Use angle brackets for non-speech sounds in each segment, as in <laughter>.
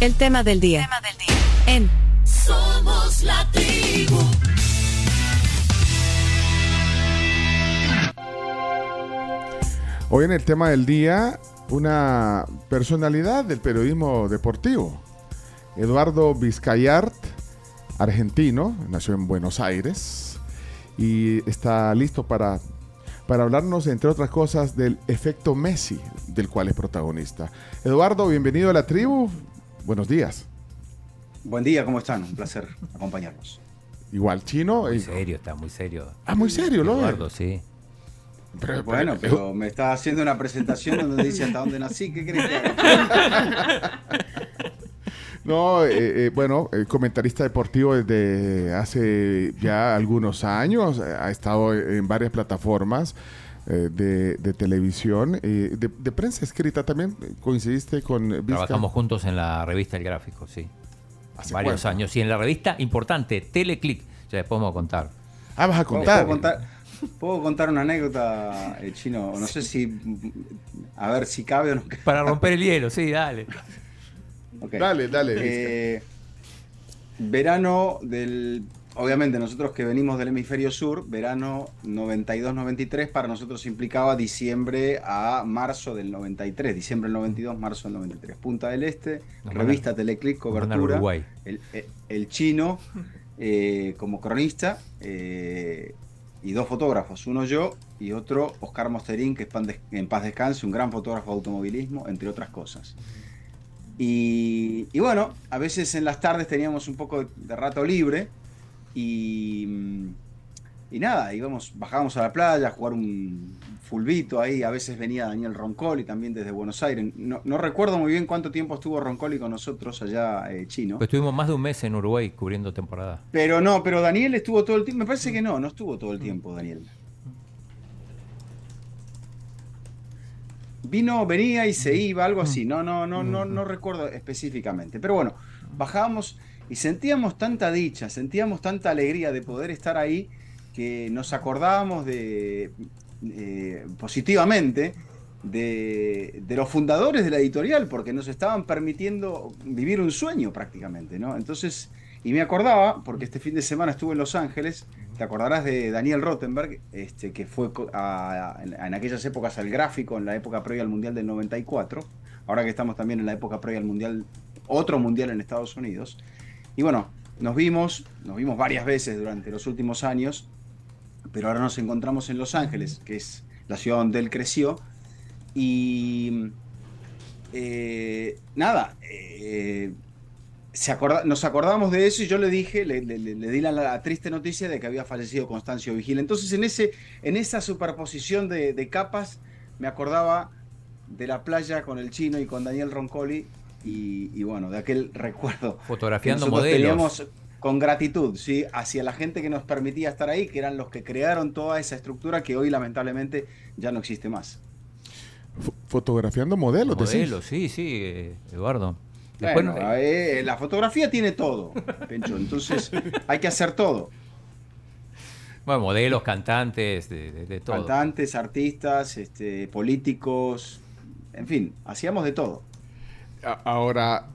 El tema del día. Tema del día. En Somos la tribu. Hoy en el tema del día, una personalidad del periodismo deportivo. Eduardo Vizcayart, argentino, nació en Buenos Aires y está listo para, para hablarnos, entre otras cosas, del efecto Messi, del cual es protagonista. Eduardo, bienvenido a la tribu. Buenos días. Buen día, ¿cómo están? Un placer acompañarnos. Igual chino. Muy eh, serio, está muy serio. Ah, muy serio, ¿lo Eduardo, sí. pero- Bueno, pero- pero me está haciendo una presentación donde dice hasta dónde nací. ¿Qué crees que haga? <laughs> No, eh, eh, bueno, eh, comentarista deportivo desde hace ya algunos años, eh, ha estado en varias plataformas eh, de, de televisión, eh, de, de prensa escrita también, coincidiste con Vizca? Trabajamos juntos en la revista El Gráfico, sí. ¿Hace Varios cuánto? años. Y en la revista importante, Teleclick, ya después vamos a contar. Ah, vas a ¿Puedo, contar. puedo contar, puedo contar una anécdota, eh, chino? No sé si. A ver si cabe o no. Para romper el hielo, sí, dale. Dale, dale. Eh, verano del. Obviamente, nosotros que venimos del hemisferio sur, verano 92-93, para nosotros implicaba diciembre a marzo del 93. Diciembre del 92, marzo del 93. Punta del Este, Nos revista Teleclick, cobertura. El, el- el chino eh, como cronista eh, y dos fotógrafos, uno yo y otro Oscar Mosterín, que es en paz descanse, un gran fotógrafo de automovilismo, entre otras cosas. Y, y bueno, a veces en las tardes teníamos un poco de rato libre y, y nada, íbamos, bajábamos a la playa a jugar un fulbito ahí. A veces venía Daniel Roncoli también desde Buenos Aires. No, no recuerdo muy bien cuánto tiempo estuvo Roncoli con nosotros allá, eh, chino. Pues estuvimos más de un mes en Uruguay cubriendo temporada. Pero no, pero Daniel estuvo todo el tiempo. Me parece que no, no estuvo todo el tiempo, Daniel. Vino, venía y se iba, algo así. No, no, no, no, no recuerdo específicamente. Pero bueno, bajábamos y sentíamos tanta dicha, sentíamos tanta alegría de poder estar ahí que nos acordábamos de eh, positivamente de, los fundadores de la editorial, porque nos estaban permitiendo vivir un sueño prácticamente, ¿no? Entonces, y me acordaba, porque este fin de semana estuve en Los Ángeles, te acordarás de Daniel Rottenberg, este, que fue a- en aquellas épocas al gráfico, en la época previa al Mundial del 94, ahora que estamos también en la época previa al Mundial, otro Mundial en Estados Unidos. Y bueno, nos vimos, nos vimos varias veces durante los últimos años, pero ahora nos encontramos en Los Ángeles, que es la ciudad donde él creció, y eh, nada, eh, se acorda- nos acordamos de eso y yo le dije, le, di la, triste noticia de que había fallecido Constancio Vigil. Entonces en, ese, en esa superposición de capas me acordaba de la playa con el chino y con Daniel Roncoli y, y bueno, de aquel <laughs> recuerdo. que Fotografiando nosotros modelos. teníamos con gratitud, ¿sí? Hacia la gente que nos permitía estar ahí, que eran los que crearon toda esa estructura que hoy lamentablemente ya no existe más. F- fotografiando modelos. Modelos, sí, sí, eh, Eduardo. Después, Bueno, eh, eh, la fotografía tiene todo, <laughs> Pencho, entonces hay que hacer todo. bueno, modelos, cantantes, de, de- de todo. Cantantes, artistas, este, políticos, en fin, hacíamos de todo. Ahora,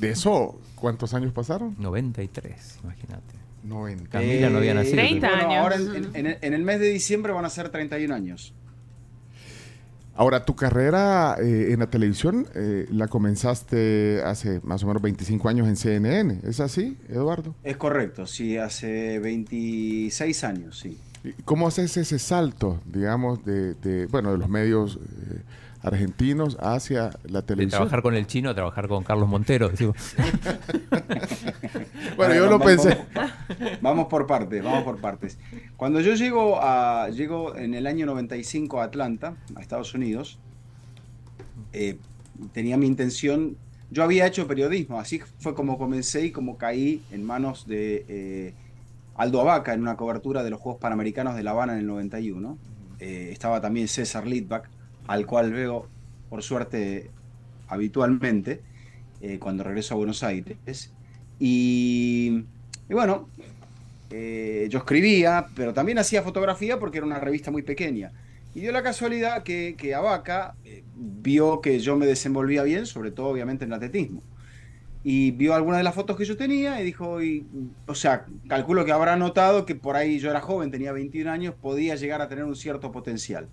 de eso, ¿cuántos años pasaron? 93, imagínate. 90. Camila no había nacido. 30 bueno, años. Ahora en, en- en el- en el mes de diciembre van a ser 31 años. Ahora, tu carrera eh, en la televisión eh, la comenzaste hace más o menos 25 años en CNN, ¿es así, Eduardo? Es correcto, sí, hace 26 años, sí. ¿Y ¿Cómo haces ese salto, digamos, de, de, bueno, de los medios eh, argentinos hacia la De televisión? trabajar con el chino a trabajar con Carlos Montero. digo. <laughs> Bueno, yo lo vamos- pensé. Vamos, vamos por partes, vamos por partes. Cuando yo llego a llego en el año 95 a Atlanta, a Estados Unidos, eh, tenía mi intención. Yo había hecho periodismo, así fue como comencé y como caí en manos de eh, Aldo Abaca en una cobertura de los Juegos Panamericanos de La Habana en el 91. Eh, estaba también César Lidbach, al cual veo, por suerte, habitualmente, eh, cuando regreso a Buenos Aires. Y, bueno, eh, yo escribía, pero también hacía fotografía porque era una revista muy pequeña. Y dio la casualidad que, que Abaca eh, vio que yo me desenvolvía bien, sobre todo obviamente en el atletismo. y vio algunas de las fotos que yo tenía y dijo, y, o sea, calculo que habrá notado que por ahí yo era joven, tenía 21 años, podía llegar a tener un cierto potencial.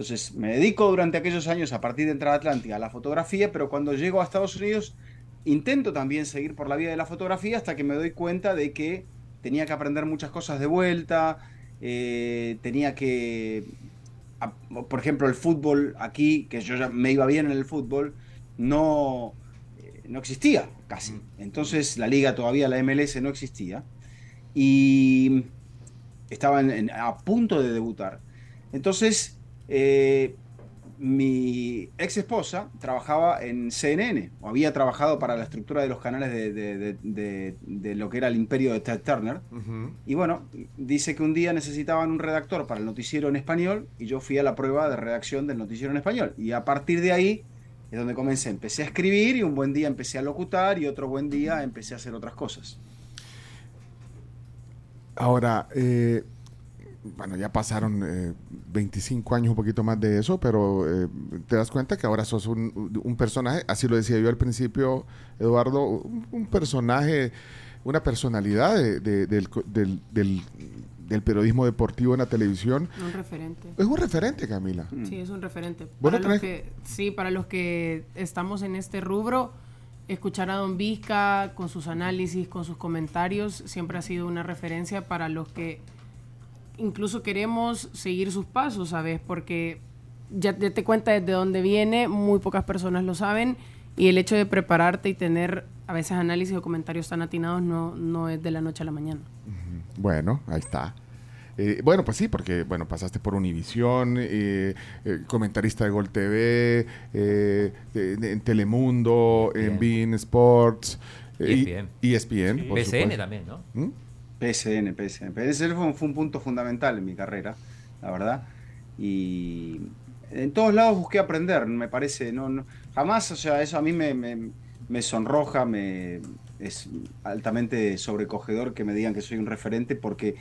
Entonces me dedico durante aquellos años, a partir de entrar a Atlántica, a la fotografía, pero cuando llego a Estados Unidos intento también seguir por la vía de la fotografía hasta que me doy cuenta de que tenía que aprender muchas cosas de vuelta, eh, tenía que, a- por ejemplo, el fútbol aquí, que yo ya me iba bien en el fútbol, no, eh, no existía casi. Entonces la liga todavía, la MLS, no existía. Y estaba en- en- a punto de debutar. Entonces, eh, mi ex esposa trabajaba en CNN, o había trabajado para la estructura de los canales de, de- de- de- de lo que era el imperio de Ted Turner. Y bueno, dice que un día necesitaban un redactor para el noticiero en español y yo fui a la prueba de redacción del noticiero en español. Y a partir de ahí es donde comencé. Empecé a escribir y un buen día empecé a locutar y otro buen día empecé a hacer otras cosas. Ahora, eh, bueno, ya pasaron eh, 25 años, un poquito más de eso, pero eh, te das cuenta que ahora sos un, un personaje, así lo decía yo al principio, Eduardo, un, un personaje, una personalidad de- de- del, co- del- del- del periodismo deportivo en la televisión. Un referente. Es un referente, Camila. Sí, es un referente. Bueno, Para los que, sí, para los que estamos en este rubro, escuchar a Don Vizca con sus análisis, con sus comentarios, siempre ha sido una referencia para los que incluso queremos seguir sus pasos, ¿sabes? Porque ya, ya te cuenta desde dónde viene, muy pocas personas lo saben, y el hecho de prepararte y tener a veces análisis o comentarios tan atinados no, no es de la noche a la mañana. Bueno, ahí está. Eh, bueno, pues sí, porque bueno, pasaste por Univisión, eh, eh, comentarista de Gol TV, eh, de- de- en Telemundo, en Bean Sports, eh, y- ESPN. ESPN, por PCN supuesto. también, ¿no? ¿Mm? PSN, PSN. PSN fue, un- fue un punto fundamental en mi carrera, la verdad. Y en todos lados busqué aprender, me parece. No, no- jamás, o sea, eso a mí me, me- me sonroja, me, es altamente sobrecogedor que me digan que soy un referente porque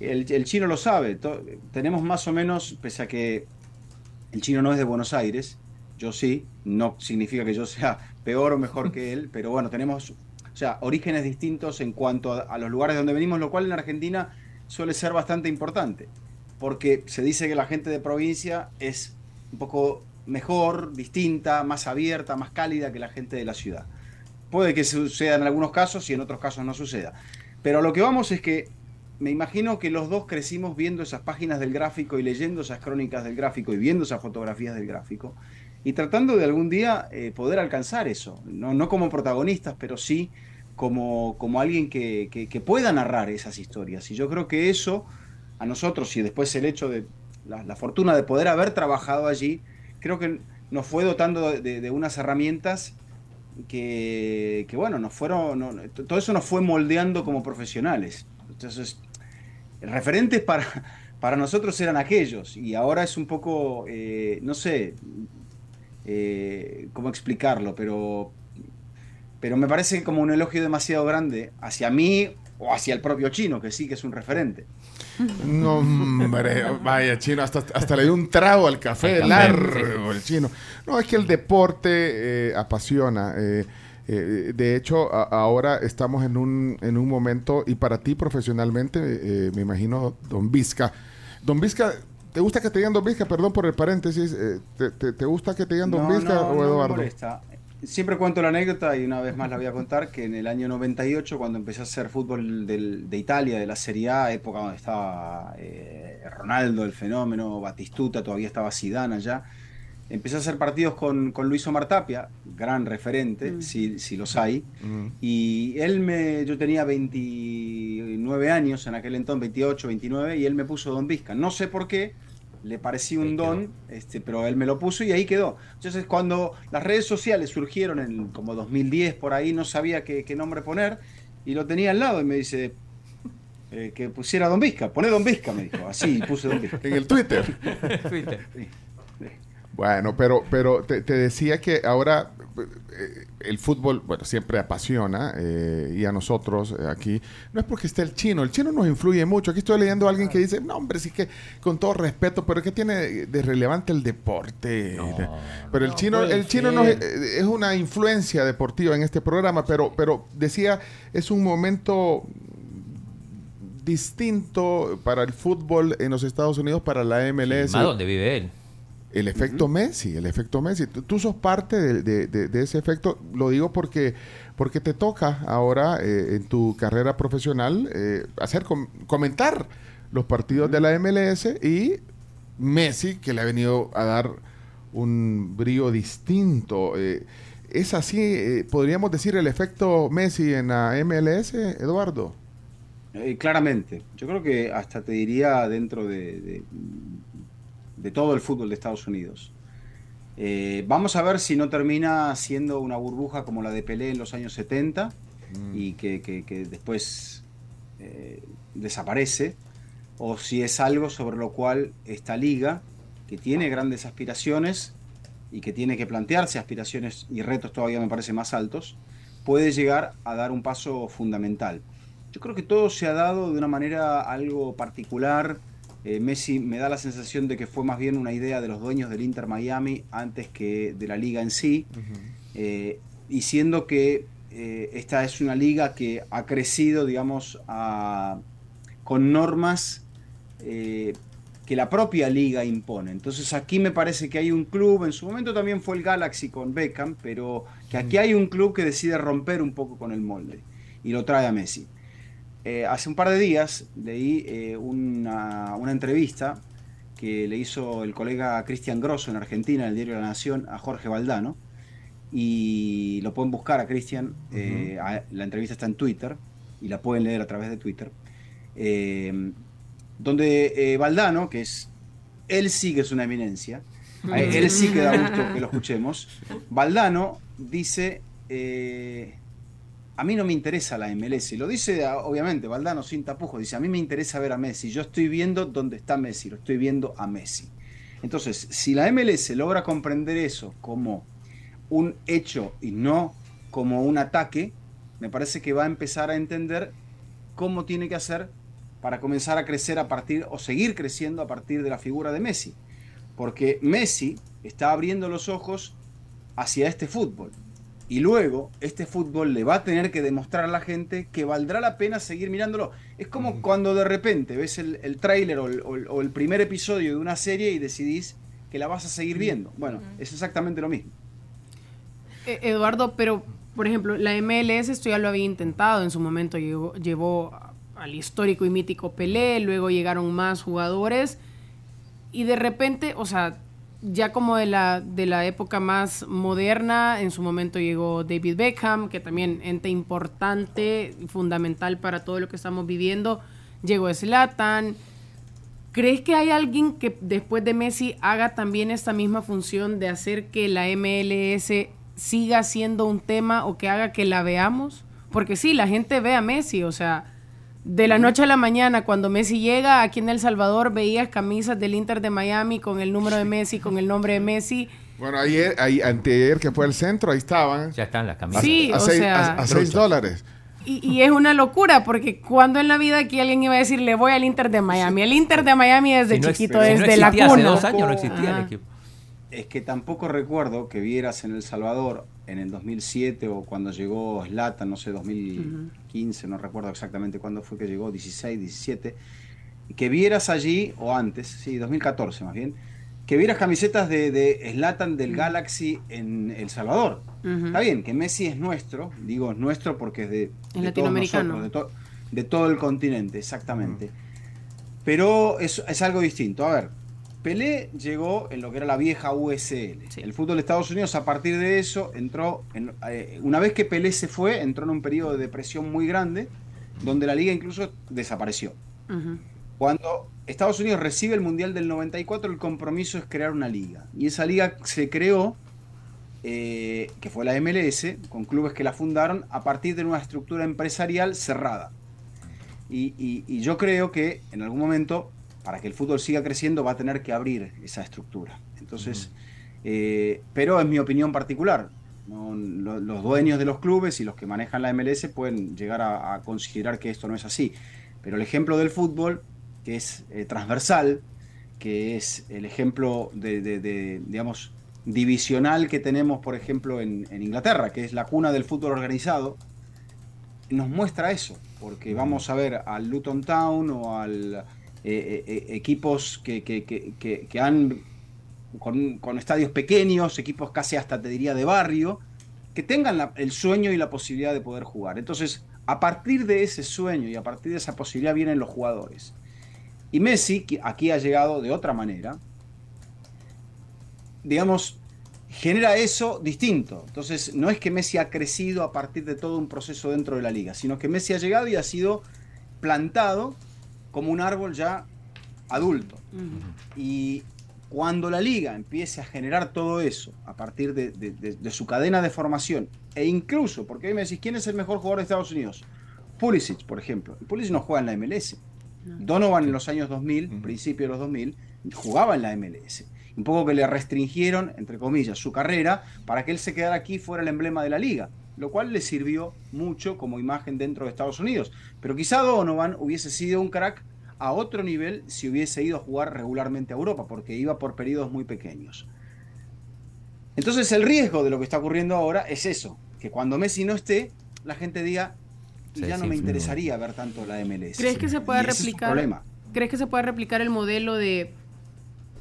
el, el chino lo sabe. to- tenemos más o menos, pese a que el chino no es de Buenos Aires, yo sí, no significa que yo sea peor o mejor que <laughs> él, pero bueno, tenemos o sea, orígenes distintos en cuanto a, a los lugares donde venimos, lo cual en Argentina suele ser bastante importante, porque se dice que la gente de provincia es un poco mejor, distinta, más abierta, más cálida que la gente de la ciudad. Puede que suceda en algunos casos y en otros casos no suceda. Pero a lo que vamos es que me imagino que los dos crecimos viendo esas páginas del gráfico y leyendo esas crónicas del gráfico y viendo esas fotografías del gráfico y tratando de algún día eh, poder alcanzar eso, no, no como protagonistas, pero sí como, como alguien que, que- pueda narrar esas historias. Y yo creo que eso, a nosotros, y después el hecho de la, fortuna de poder haber trabajado allí, creo que nos fue dotando de, unas herramientas que, que, bueno, nos fueron, todo eso nos fue moldeando como profesionales. Entonces, referentes para, <laughs> para nosotros eran aquellos, y ahora es un poco, eh, no sé, eh, cómo explicarlo, pero, pero me parece como un elogio demasiado grande hacia mí o hacia el propio chino, que sí que es un referente. No, hombre, vaya chino, hasta, hasta le dio un trago al café, café, largo el chino. No, es que el deporte eh, apasiona. eh, eh, de hecho, a- ahora estamos en un, en un momento, y para ti profesionalmente, eh, me imagino, Don Vizca. Don Vizca, ¿te gusta que te digan Don Vizca? Perdón por el paréntesis. eh, ¿te, te, te gusta que te digan Don No, Vizca no, o no me Eduardo? molesta. Siempre cuento la anécdota y una vez más la voy a contar que en el año 98 cuando empecé a hacer fútbol del- de Italia, de la Serie A, época donde estaba eh, Ronaldo, el fenómeno, Batistuta, todavía estaba Zidane allá, empecé a hacer partidos con, con Luis Omar Tapia, gran referente, si, si los hay, Mm. y él me, yo tenía 29 años en aquel entonces, 28, 29, y él me puso Don Vizca. No sé por qué, le parecía un don, este, pero él me lo puso y ahí quedó. Entonces, cuando las redes sociales surgieron en como 2010 por ahí, no sabía qué, qué nombre poner, y lo tenía al lado y me dice eh, que pusiera Don Vizca, poné Don Vizca, me dijo. Así, <laughs> puse Don Vizca. En el Twitter. Twitter. <laughs> Sí. Bueno, pero, pero te, te decía que ahora el fútbol, bueno, siempre apasiona eh, y a nosotros eh, aquí, no es porque esté el chino, el chino nos influye mucho. Aquí estoy leyendo a alguien que dice, no, hombre, sí que con todo respeto, pero ¿qué tiene de relevante el deporte? pero el chino, el chino eh, es una influencia deportiva en este programa, pero, pero decía, es un momento distinto para el fútbol en los Estados Unidos, para la MLS. Más donde vive él. El efecto Messi, el efecto Messi. Tú, tú sos parte de, de- de- de ese efecto. Lo digo porque, porque te toca ahora eh, en tu carrera profesional eh, hacer com- comentar los partidos de la MLS y Messi, que le ha venido a dar un brillo distinto. Eh, ¿Es así, eh, podríamos decir, el efecto Messi en la MLS, Eduardo? Eh, claramente. Yo creo que hasta te diría dentro de, de- de todo el fútbol de Estados Unidos. Eh, vamos a ver si no termina siendo una burbuja como la de Pelé en los años 70 y que, que- que después eh, desaparece, o si es algo sobre lo cual esta liga, que tiene grandes aspiraciones y que tiene que plantearse aspiraciones y retos todavía me parece más altos, puede llegar a dar un paso fundamental. Yo creo que todo se ha dado de una manera algo particular. Eh, Messi me da la sensación de que fue más bien una idea de los dueños del Inter Miami antes que de la liga en sí. Eh, y siendo que eh, esta es una liga que ha crecido, digamos, a- con normas que la propia liga impone. Entonces aquí me parece que hay un club, en su momento también fue el Galaxy con Beckham, pero que aquí hay un club que decide romper un poco con el molde y lo trae a Messi. Eh, hace un par de días leí eh, una, una entrevista que le hizo el colega Cristian Grosso en Argentina, en el diario La Nación, a Jorge Valdano. Y lo pueden buscar a Cristian. eh, a- la entrevista está en Twitter y la pueden leer a través de Twitter. Donde Valdano, que es. Él sí que es una eminencia. a él él sí que da gusto que lo escuchemos. Valdano dice. eh, a mí no me interesa la MLS. Lo dice, obviamente, Valdano sin tapujos. Dice, a mí me interesa ver a Messi. Yo estoy viendo dónde está Messi. Lo estoy viendo a Messi. Entonces, si la MLS logra comprender eso como un hecho y no como un ataque, me parece que va a empezar a entender cómo tiene que hacer para comenzar a crecer a partir o seguir creciendo a partir de la figura de Messi. Porque Messi está abriendo los ojos hacia este fútbol. Y luego este fútbol le va a tener que demostrar a la gente que valdrá la pena seguir mirándolo. Es como cuando de repente ves el, el tráiler o el, o el- o el primer episodio de una serie y decidís que la vas a seguir viendo. Bueno, es exactamente lo mismo. Eh, Eduardo, pero por ejemplo, la MLS esto ya lo había intentado en su momento, llevó al histórico y mítico Pelé, luego llegaron más jugadores y de repente, o sea, ya como de la, de la época más moderna, en su momento llegó David Beckham, que también ente importante, fundamental para todo lo que estamos viviendo, llegó Zlatan, ¿Crees que hay alguien que después de Messi haga también esta misma función de hacer que la MLS siga siendo un tema o que haga que la veamos? Porque sí, la gente ve a Messi, o sea, de la noche a la mañana, cuando Messi llega aquí en El Salvador, veías camisas del Inter de Miami con el número de Messi, con el nombre de Messi. Bueno, ayer, ahí, anteayer que fue el centro, ahí estaban. Ya están las camisas. Sí, a, o seis, sea- a- a seis dólares. Y, y es una locura, porque cuando en la vida aquí alguien iba a decir, le voy al Inter de Miami. El Inter de Miami desde Si no ex- chiquito, si no desde la existía, Hace cuna. dos años no existía Ajá. el equipo. Es que tampoco recuerdo que vieras en El Salvador en el 2007 o cuando llegó Slatan, no sé, 2015, no recuerdo exactamente cuándo fue que llegó, 16, 17, que vieras allí, o antes, sí, 2014 más bien, que vieras camisetas de, de Zlatan del Galaxy en El Salvador. Está bien, que Messi es nuestro, digo es nuestro porque es de, de todos latinoamericano. nosotros, de, to- de todo el continente, exactamente. Pero es, es algo distinto. A ver, Pelé llegó en lo que era la vieja USL. Sí. El fútbol de Estados Unidos, a partir de eso, entró. En, eh, una vez que Pelé se fue, entró en un periodo de depresión muy grande, donde la liga incluso desapareció. Cuando Estados Unidos recibe el Mundial del 94, el compromiso es crear una liga. Y esa liga se creó, eh, que fue la MLS, con clubes que la fundaron, a partir de una estructura empresarial cerrada. Y, y- y yo creo que en algún momento, para que el fútbol siga creciendo, va a tener que abrir esa estructura. Entonces, eh, pero es mi opinión particular. No, lo- los dueños de los clubes y los que manejan la MLS pueden llegar a, a considerar que esto no es así. Pero el ejemplo del fútbol, que es eh, transversal, que es el ejemplo de, de- de, digamos, divisional que tenemos, por ejemplo, en, en Inglaterra, que es la cuna del fútbol organizado, nos muestra eso, porque vamos a ver al Luton Town o al eh, eh, eh, equipos que, que- que- han con, con estadios pequeños, equipos casi hasta te diría de barrio, que tengan el sueño y la posibilidad de poder jugar. Entonces, a partir de ese sueño y a partir de esa posibilidad vienen los jugadores. Y Messi, que aquí ha llegado de otra manera, digamos, genera eso distinto. Entonces, no es que Messi ha crecido a partir de todo un proceso dentro de la liga, sino que Messi ha llegado y ha sido plantado como un árbol ya adulto. Y cuando la liga empiece a generar todo eso a partir de, de- de- de su cadena de formación, e incluso, porque hoy me decís, ¿quién es el mejor jugador de Estados Unidos? Pulisic, por ejemplo. Pulisic no juega en la MLS. Donovan en los años 2000, principio de los 2000, jugaba en la MLS. Un poco que le restringieron, entre comillas, su carrera para que él se quedara aquí fuera el emblema de la liga, lo cual le sirvió mucho como imagen dentro de Estados Unidos. Pero quizá Donovan hubiese sido un crack a otro nivel si hubiese ido a jugar regularmente a Europa, porque iba por periodos muy pequeños. Entonces el riesgo de lo que está ocurriendo ahora es eso, que cuando Messi no esté, la gente diga, "Y Sí, ya no sí, me sí. interesaría ver tanto la MLS. ¿Crees que se puede es replicar? problema. ¿Crees que se puede replicar el modelo de,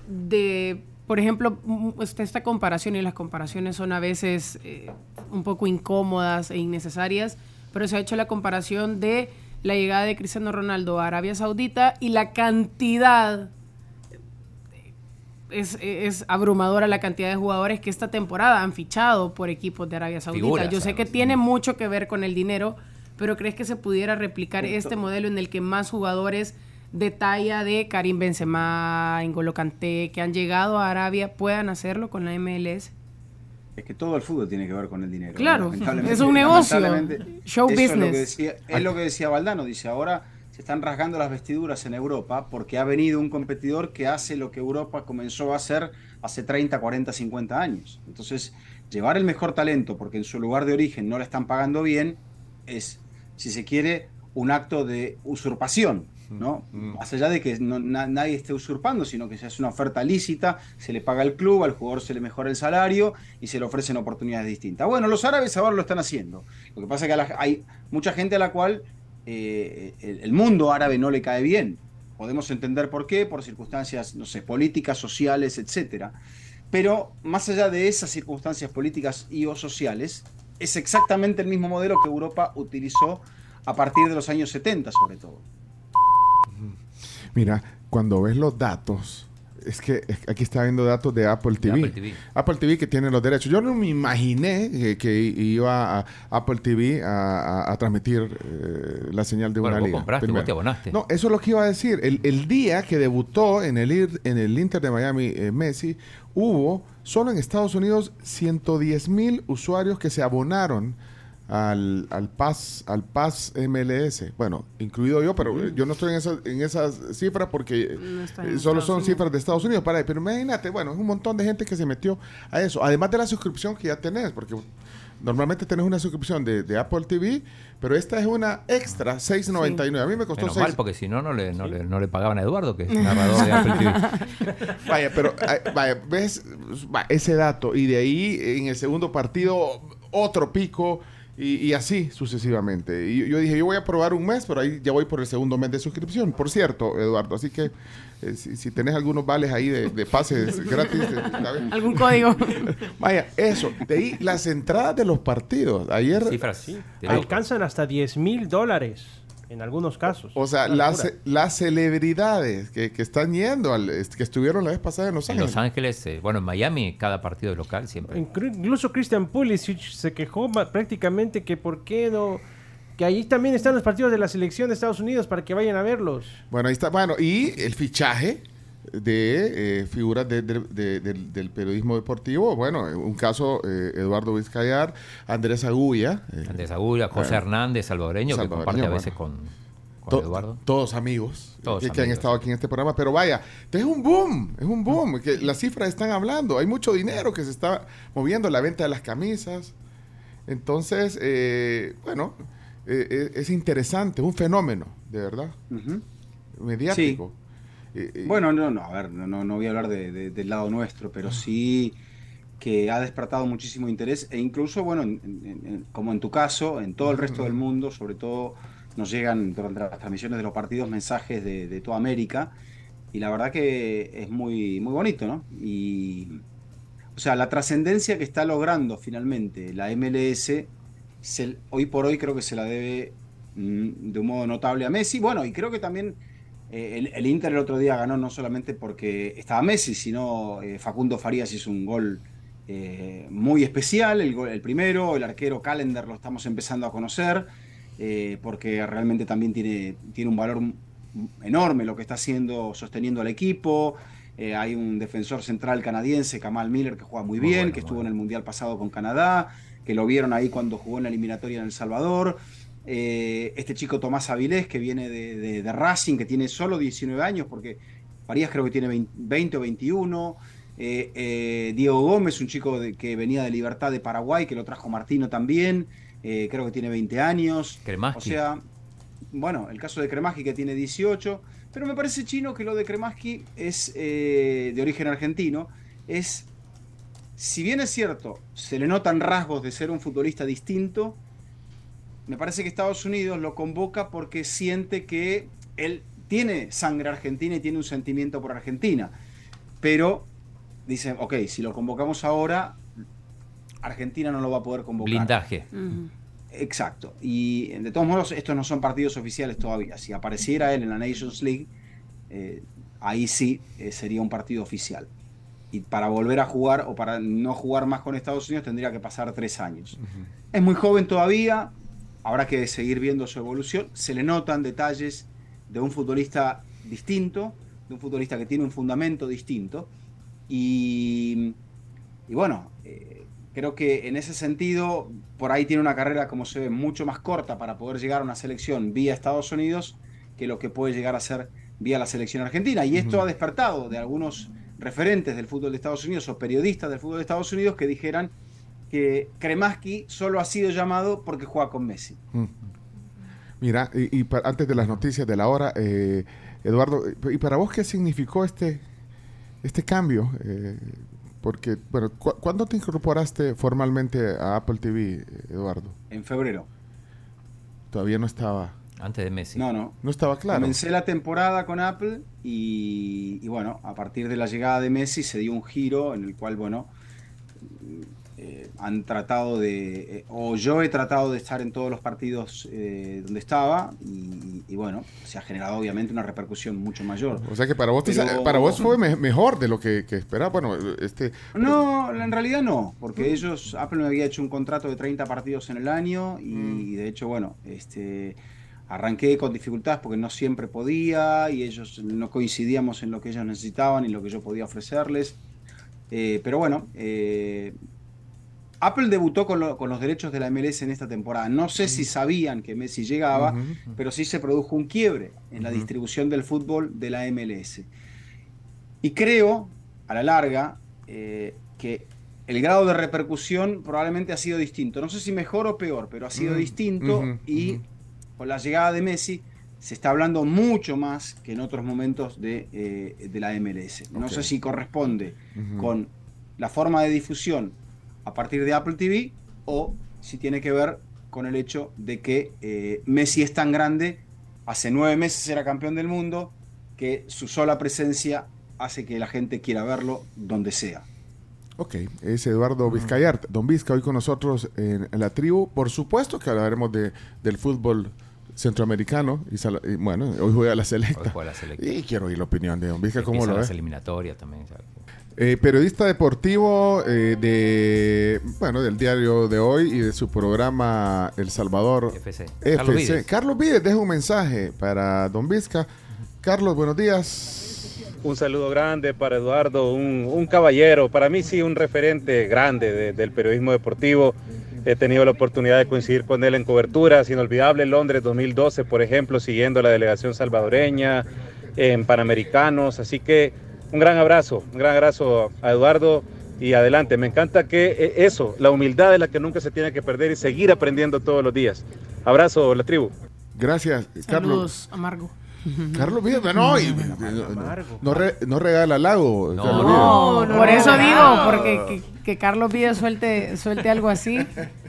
de por ejemplo, esta, comparación y las comparaciones son a veces eh, un poco incómodas e innecesarias, pero se ha hecho la comparación de la llegada de Cristiano Ronaldo a Arabia Saudita y la cantidad es, es abrumadora la cantidad de jugadores que esta temporada han fichado por equipos de Arabia Saudita. Figuras, Yo sé que tiene mucho que ver con el dinero, pero ¿crees que se pudiera replicar este modelo en el que más jugadores de talla de Karim Benzema, N'Golo Kanté, que han llegado a Arabia, puedan hacerlo con la MLS? Es que todo el fútbol tiene que ver con el dinero. Claro, es un negocio, show eso Es lo, que business. decía, es lo que decía Valdano, dice, ahora se están rasgando las vestiduras en Europa porque ha venido un competidor que hace lo que Europa comenzó a hacer hace 30, 40, 50 años. Entonces, llevar el mejor talento porque en su lugar de origen no le están pagando bien es, si se quiere, un acto de usurpación. ¿No? Más allá de que no- na- nadie esté usurpando, sino que se hace una oferta lícita, se le paga al club, al jugador se le mejora el salario y se le ofrecen oportunidades distintas. Bueno, los árabes ahora lo están haciendo. Lo que pasa es que la- hay mucha gente a la cual eh, el, el mundo árabe no le cae bien. Podemos entender por qué, por circunstancias, no sé, políticas, sociales, etcétera. Pero más allá de esas circunstancias políticas y o sociales, es exactamente el mismo modelo que Europa utilizó a partir de los años 70, sobre todo. Mira, cuando ves los datos, es que aquí está viendo datos de Apple TV. Apple TV. Apple TV que tiene los derechos. Yo no me imaginé que, que iba a Apple TV a, a- a transmitir eh, la señal de Bueno, una vos liga. compraste, vos te abonaste. No, eso es lo que iba a decir. El, el día que debutó en el, en el Inter de Miami eh, Messi, hubo solo en Estados Unidos 110 mil usuarios que se abonaron al, al PAS al PAS MLS. Bueno, incluido yo, pero yo no estoy en, esas en esas cifras porque No eh, solo Estados son Unidos. cifras de Estados Unidos. Para, pero imagínate, bueno, es un montón de gente que se metió a eso. Además de la suscripción que ya tenés, porque normalmente tenés una suscripción de, de Apple TV, pero esta es una extra, 6.99. A mí me costó Menos 6. mal, porque si no, no le, no, le, no le pagaban a Eduardo, que es <laughs> narrador de Apple TV. <laughs> Vaya, pero vaya, ves Va, ese dato y de ahí en el segundo partido otro pico y, y así sucesivamente. Y yo dije, yo voy a probar un mes, pero ahí ya voy por el segundo mes de suscripción. Por cierto, Eduardo, así que eh, si, si tenés algunos vales ahí de, de pases <laughs> gratis, eh. ¿Algún código? <laughs> vaya, eso. De ahí las entradas de los partidos. Ayer, Cifras Sí, alcanzan hasta 10 mil dólares en algunos casos. o sea, las, las celebridades que, que están yendo, al, este, que estuvieron la vez pasada en Los En Ángeles. Los Ángeles, eh, bueno, en Miami, cada partido local siempre. Inclu- Incluso Christian Pulisic se quejó prácticamente que por qué no... Que ahí también están los partidos de la selección de Estados Unidos para que vayan a verlos. Bueno, ahí está. Bueno, y el fichaje de eh, figuras de- de- de- del, del periodismo deportivo. Bueno, eh, un caso, eh, Eduardo Vizcayar, Andrés Agulla. eh, Andrés Agulla, José. Hernández, salvadoreño, que comparte a bueno. veces con, con to- Eduardo. Todos amigos, Todos que, que han estado aquí en este programa. Pero vaya, es un boom, es un boom. Que las cifras están hablando. Hay mucho dinero que se está moviendo. La venta de las camisas. Entonces, eh, bueno, es interesante, un fenómeno, de verdad, mediático. Eh, Bueno, no, no, a ver, no, no, voy a hablar de- de- del lado nuestro, pero sí que ha despertado muchísimo interés e incluso, bueno, en- en- en- como en tu caso, en todo el resto del mundo, sobre todo nos llegan durante las transmisiones de los partidos mensajes de, de toda América y la verdad que es muy, muy bonito, ¿no? Y, o sea, la trascendencia que está logrando finalmente la MLS, se- hoy por hoy creo que se la debe mm, de un modo notable a Messi. Bueno, y creo que también eh, el, el Inter el otro día ganó no solamente porque estaba Messi, sino eh, Facundo Farías hizo un gol eh, muy especial, el, gol- el primero, el arquero Calendar lo estamos empezando a conocer, porque realmente también tiene, tiene un valor enorme lo que está haciendo, sosteniendo al equipo. Hay un defensor central canadiense, Kamal Miller, que juega muy, Muy bien, bueno, que estuvo en el Mundial pasado con Canadá, que lo vieron ahí cuando jugó en la eliminatoria en El Salvador. Eh, este chico Tomás Avilés, que viene de, de- de Racing, que tiene solo 19 años, porque Farías creo que tiene 20, 20 o 21. Eh, eh, Diego Gómez, un chico de- que venía de Libertad de Paraguay, que lo trajo Martino también, creo que tiene 20 años. Kremaski. O sea, bueno, el caso de Kremaski que tiene 18, pero me parece chino que lo de Kremaski es de origen argentino, es, si bien es cierto, se le notan rasgos de ser un futbolista distinto, me parece que Estados Unidos lo convoca porque siente que él tiene sangre argentina y tiene un sentimiento por Argentina. Pero dicen, ok, si lo convocamos ahora, Argentina no lo va a poder convocar. Blindaje. Exacto. Y de todos modos, estos no son partidos oficiales todavía. Si apareciera él en la Nations League, eh, ahí sí eh, sería un partido oficial. Y para volver a jugar o para no jugar más con Estados Unidos tendría que pasar tres años. Es muy joven todavía, habrá que seguir viendo su evolución. Se le notan detalles de un futbolista distinto, de un futbolista que tiene un fundamento distinto. Y, y bueno, eh, creo que en ese sentido, por ahí tiene una carrera, como se ve, mucho más corta para poder llegar a una selección vía Estados Unidos que lo que puede llegar a ser vía la selección argentina. Y esto ha despertado de algunos referentes del fútbol de Estados Unidos o periodistas del fútbol de Estados Unidos que dijeran que Kremaski solo ha sido llamado porque juega con Messi. Mm. Mira, y, antes de las noticias de la hora, eh, Eduardo, ¿y para vos qué significó este, este cambio? Eh, porque, bueno, cu- ¿cuándo te incorporaste formalmente a Apple TV, Eduardo? En febrero. Todavía no estaba, Antes de Messi. No, no. no estaba claro. Comencé la temporada con Apple y, y bueno, a partir de la llegada de Messi se dio un giro en el cual, bueno, eh, han tratado de, eh, o yo he tratado de estar en todos los partidos eh, donde estaba y, y bueno, se ha generado obviamente una repercusión mucho mayor. O sea que para vos, te Pero- para vos fue me- mejor de lo que, que esperaba. Bueno, este, No, en realidad no, porque ellos, Apple me había hecho un contrato de 30 partidos en el año y, Mm. de hecho, bueno, este, arranqué con dificultades porque no siempre podía y ellos no coincidíamos en lo que ellos necesitaban y lo que yo podía ofrecerles. Eh, pero bueno, eh, Apple debutó con, lo- con los derechos de la MLS en esta temporada. No sé si sabían que Messi llegaba, pero sí se produjo un quiebre en la distribución del fútbol de la MLS. Y creo, a la larga, eh, que el grado de repercusión probablemente ha sido distinto. No sé si mejor o peor, pero ha sido Mm, distinto y con la llegada de Messi se está hablando mucho más que en otros momentos de, eh, de la MLS. No sé si corresponde con la forma de difusión a partir de Apple TV o si tiene que ver con el hecho de que eh, Messi es tan grande, hace nueve meses era campeón del mundo, que su sola presencia hace que la gente quiera verlo donde sea. Ok, es Eduardo Vizcayart. Don Vizca, hoy con nosotros en, en la tribu. Por supuesto que hablaremos de, del fútbol centroamericano. Y, sal- y bueno, hoy juega la Hoy selecta. juega la selección. Y quiero oír la opinión de Don Vizca, ¿cómo lo las ve? eliminatorias también. ¿sabes? Eh, periodista deportivo eh, de, bueno, del diario de hoy y de su programa El Salvador FC. FC. Carlos Vides. Carlos Vides deja un mensaje para Don Vizca. Carlos, buenos días. Un saludo grande para Eduardo, un, un caballero, para mí sí un referente grande de- del periodismo deportivo. He tenido la oportunidad de coincidir con él en coberturas, inolvidable Londres 2012, por ejemplo, siguiendo la delegación salvadoreña, en Panamericanos. Así que un gran abrazo, un gran abrazo a Eduardo y adelante. Me encanta que eh, eso, la humildad es la que nunca se tiene que perder y seguir aprendiendo todos los días. Abrazo, la tribu. Gracias, Carlos. Saludos, Amargo. Carlos Vives, no, y- Amargo. no, re- no regala lago. No, Carlos no, Vives. Por eso digo, porque que, que Carlos Vida suelte, suelte algo así.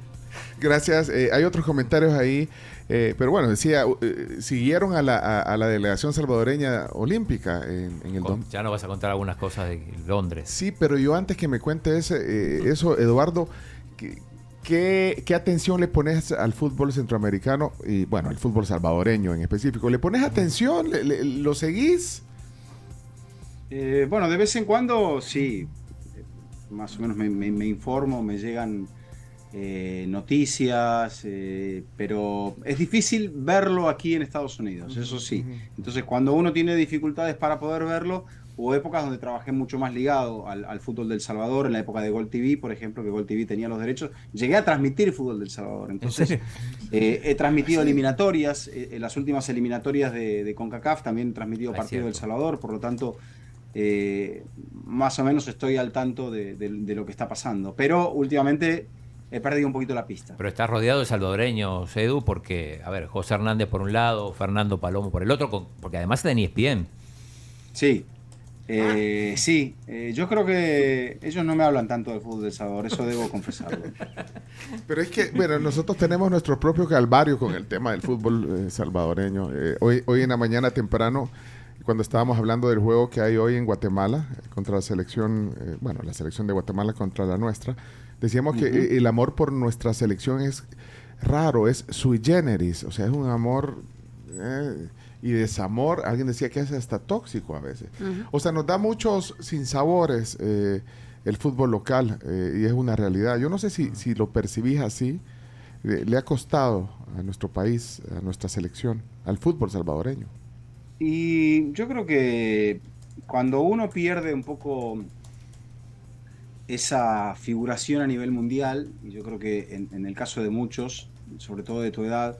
<laughs> Gracias. Eh, hay otros comentarios ahí. Eh, pero bueno, decía, eh, siguieron a la, a, a la delegación salvadoreña olímpica en, en el Con- ya nos vas a contar algunas cosas de Londres. Sí, pero yo antes que me cuente ese, eh, eso, Eduardo, ¿qué, qué, qué atención le pones al fútbol centroamericano y, bueno, al fútbol salvadoreño en específico? ¿Le pones atención? ¿Le- le- ¿Lo seguís? Eh, bueno, de vez en cuando sí, más o menos me, me- me informo, me llegan eh, noticias, eh, pero es difícil verlo aquí en Estados Unidos, eso sí. Entonces, cuando uno tiene dificultades para poder verlo, hubo épocas donde trabajé mucho más ligado al, al fútbol del Salvador, en la época de Gol TV, por ejemplo, que Gol TV tenía los derechos, llegué a transmitir fútbol del Salvador. Entonces, eh, he transmitido eliminatorias, en las últimas eliminatorias de, de CONCACAF también he transmitido Ah, partidos del. Salvador, por lo tanto, más o menos estoy al tanto de, de- de lo que está pasando. Pero últimamente he perdido un poquito la pista. Pero estás rodeado de salvadoreños, Edu, porque, a ver, José Hernández por un lado, Fernando Palomo por el otro, con- porque además está en ESPN. Sí, eh, sí, eh, yo creo que ellos no me hablan tanto del fútbol del Salvador, eso debo confesarlo. <laughs> Pero es que, bueno, nosotros tenemos nuestro propio calvario con el tema del fútbol eh, salvadoreño. Eh, hoy, hoy en la mañana temprano, cuando estábamos hablando del juego que hay hoy en Guatemala, contra la selección, eh, bueno, la selección de Guatemala contra la nuestra, decíamos que eh, el amor por nuestra selección es raro, es sui generis, o sea, es un amor eh, y desamor. Alguien decía que es hasta tóxico a veces. O sea, nos da muchos sinsabores eh, el fútbol local eh, y es una realidad. Yo no sé si, si lo percibís así. le ha costado a nuestro país, a nuestra selección, al fútbol salvadoreño. Y yo creo que cuando uno pierde un poco esa figuración a nivel mundial, y yo creo que en, en el caso de muchos, sobre todo de tu edad,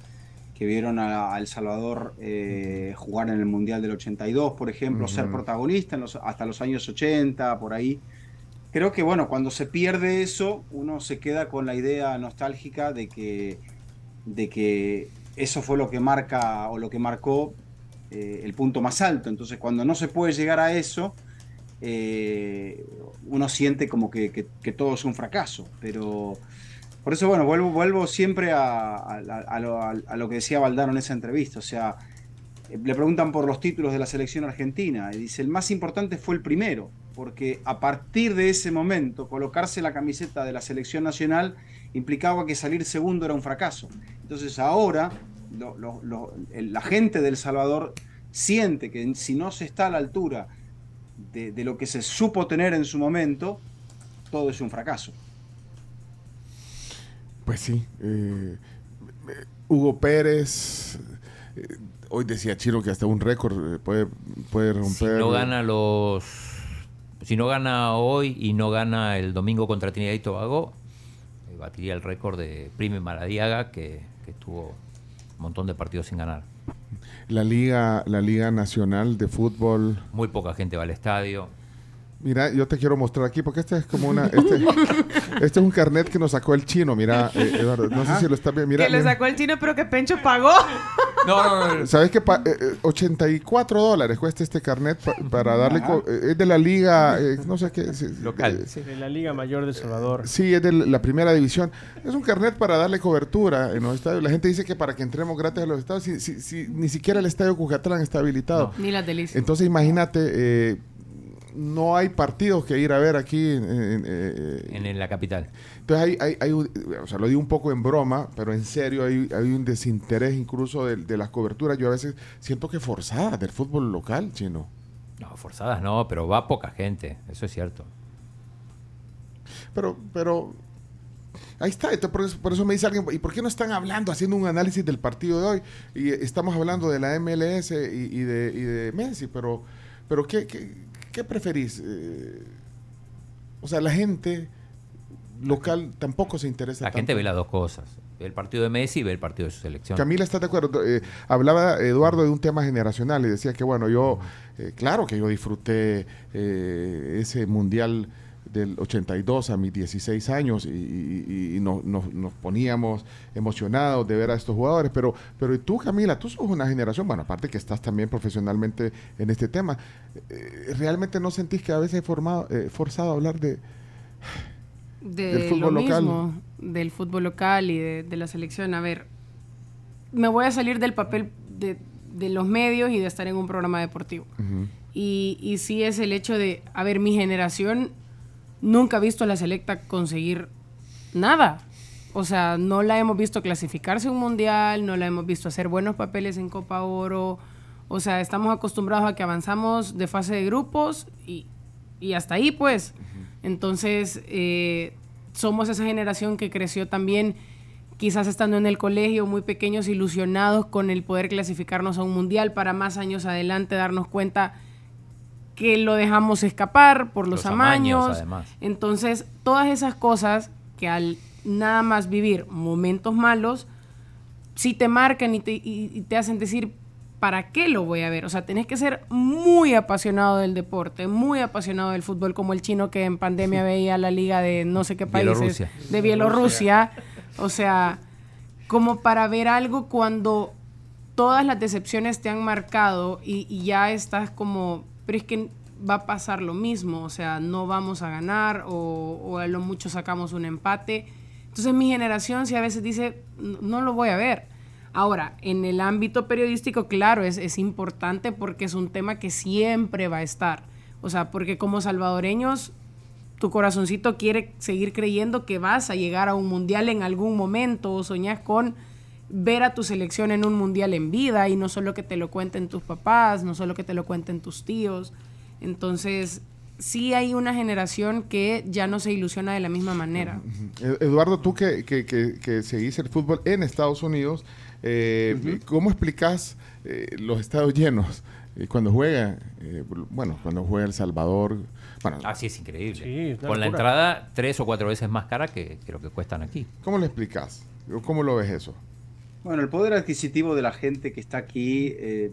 que vieron a, a El Salvador eh, jugar en el Mundial del 82, por ejemplo, ser protagonista en los- hasta los años 80, por ahí. Creo que, bueno, cuando se pierde eso, uno se queda con la idea nostálgica de que, de que eso fue lo que marca o lo que marcó eh, el punto más alto. Entonces, cuando no se puede llegar a eso, eh, uno siente como que, todo es un fracaso. Pero por eso, bueno, vuelvo, vuelvo siempre a, lo, que decía Valdano en esa entrevista. O sea, le preguntan por los títulos de la selección argentina y dice, el más importante fue el primero, porque a partir de ese momento, colocarse la camiseta de la selección nacional implicaba que salir segundo era un fracaso. Entonces ahora la gente del Salvador siente que si no se está a la altura de, de lo que se supo tener en su momento, todo es un fracaso. Pues sí. eh, Hugo Pérez, eh, hoy decía Chiro que hasta un récord eh, puede, puede Si romper. no gana los. Si no gana hoy y no gana el domingo contra Trinidad y Tobago, eh, batiría el récord de Prime Maradiaga, que, que estuvo un montón de partidos sin ganar. La Liga, la Liga Nacional de Fútbol. Muy poca gente va al estadio. Mira, yo te quiero mostrar aquí porque este es como una. <laughs> Este, este es un carnet que nos sacó el chino. Mira, eh, Eduardo, no sé si lo está viendo. Mira, que le mira. sacó el chino, pero que Pencho pagó. No, no, no. ¿Sabes que 84 dólares cuesta este carnet pa- para darle... eh, es de la liga, eh, no sé qué... sí, Local. eh, De la Liga Mayor de Salvador. Sí, es de la primera división. Es un carnet para darle cobertura en los estadios. La gente dice que para que entremos gratis a los estadios, si, si- si ni siquiera el estadio Cucatlán está habilitado. Ni las delicias. Entonces imagínate, eh, no hay partidos que ir a ver aquí. en- en- eh, En, la capital. entonces hay, hay, hay un- o sea, lo digo un poco en broma, pero en serio hay, hay un desinterés incluso de, de las coberturas. Yo a veces siento que forzadas del fútbol local, chino. No, forzadas no, pero va poca gente. Eso es cierto. Pero, pero ahí está. Entonces, por, eso, por eso me dice alguien, ¿y por qué no están hablando, haciendo un análisis del partido de hoy? Y estamos hablando de la MLS y, y de, y de Messi, pero, pero ¿qué, qué, qué preferís? Eh, o sea, la gente local tampoco se interesa. La tanto. gente ve las dos cosas. El partido de Messi y ve el partido de su selección. Camila, ¿estás de acuerdo? Eh, hablaba Eduardo de un tema generacional y decía que, bueno, yo, eh, claro que yo disfruté ese mundial del 82 a mis 16 años y, y- y no- no- nos poníamos emocionados de ver a estos jugadores. Pero, pero tú, Camila, tú sos una generación, bueno, aparte que estás también profesionalmente en este tema, eh, ¿realmente no sentís que a veces es formado, eh, forzado a hablar de... de Del fútbol lo local. mismo, del fútbol local y de, de la selección. A ver, me voy a salir del papel de, de los medios y de estar en un programa deportivo. Y, y sí es el hecho de, a ver, mi generación nunca ha visto a la selecta conseguir nada. O sea, no la hemos visto clasificarse a un mundial, no la hemos visto hacer buenos papeles en Copa Oro. O sea, estamos acostumbrados a que avanzamos de fase de grupos y, y hasta ahí, pues. Entonces, eh, somos esa generación que creció también, quizás estando en el colegio, muy pequeños, ilusionados con el poder clasificarnos a un mundial para más años adelante darnos cuenta que lo dejamos escapar por los, Los amaños. Entonces, todas esas cosas que al nada más vivir momentos malos, sí te marcan y te, y- y te hacen decir, ¿para qué lo voy a ver? O sea, tenés que ser muy apasionado del deporte, muy apasionado del fútbol, como el chino que en pandemia veía la liga de no sé qué países, Bielorrusia. de Bielorrusia. O sea, como para ver algo cuando todas las decepciones te han marcado y, y ya estás como, pero es que va a pasar lo mismo, o sea, no vamos a ganar o, o a lo mucho sacamos un empate. Entonces mi generación si a veces dice, "No- lo voy a ver. Ahora, en el ámbito periodístico, claro, es, es importante porque es un tema que siempre va a estar. O sea, porque como salvadoreños, tu corazoncito quiere seguir creyendo que vas a llegar a un mundial en algún momento o soñas con ver a tu selección en un mundial en vida y no solo que te lo cuenten tus papás, no solo que te lo cuenten tus tíos. Entonces, sí hay una generación que ya no se ilusiona de la misma manera. Ed- Eduardo, tú que, que, que- que seguís el fútbol en Estados Unidos, eh, ¿cómo explicás eh, los estados llenos eh, cuando juega? eh, bueno, cuando juega El Salvador. Bueno, Así es increíble. Sí, es una Con la entrada tres o cuatro veces más cara que, que lo que cuestan aquí. ¿cómo le explicás? ¿Cómo lo ves eso? Bueno, el poder adquisitivo de la gente que está aquí eh,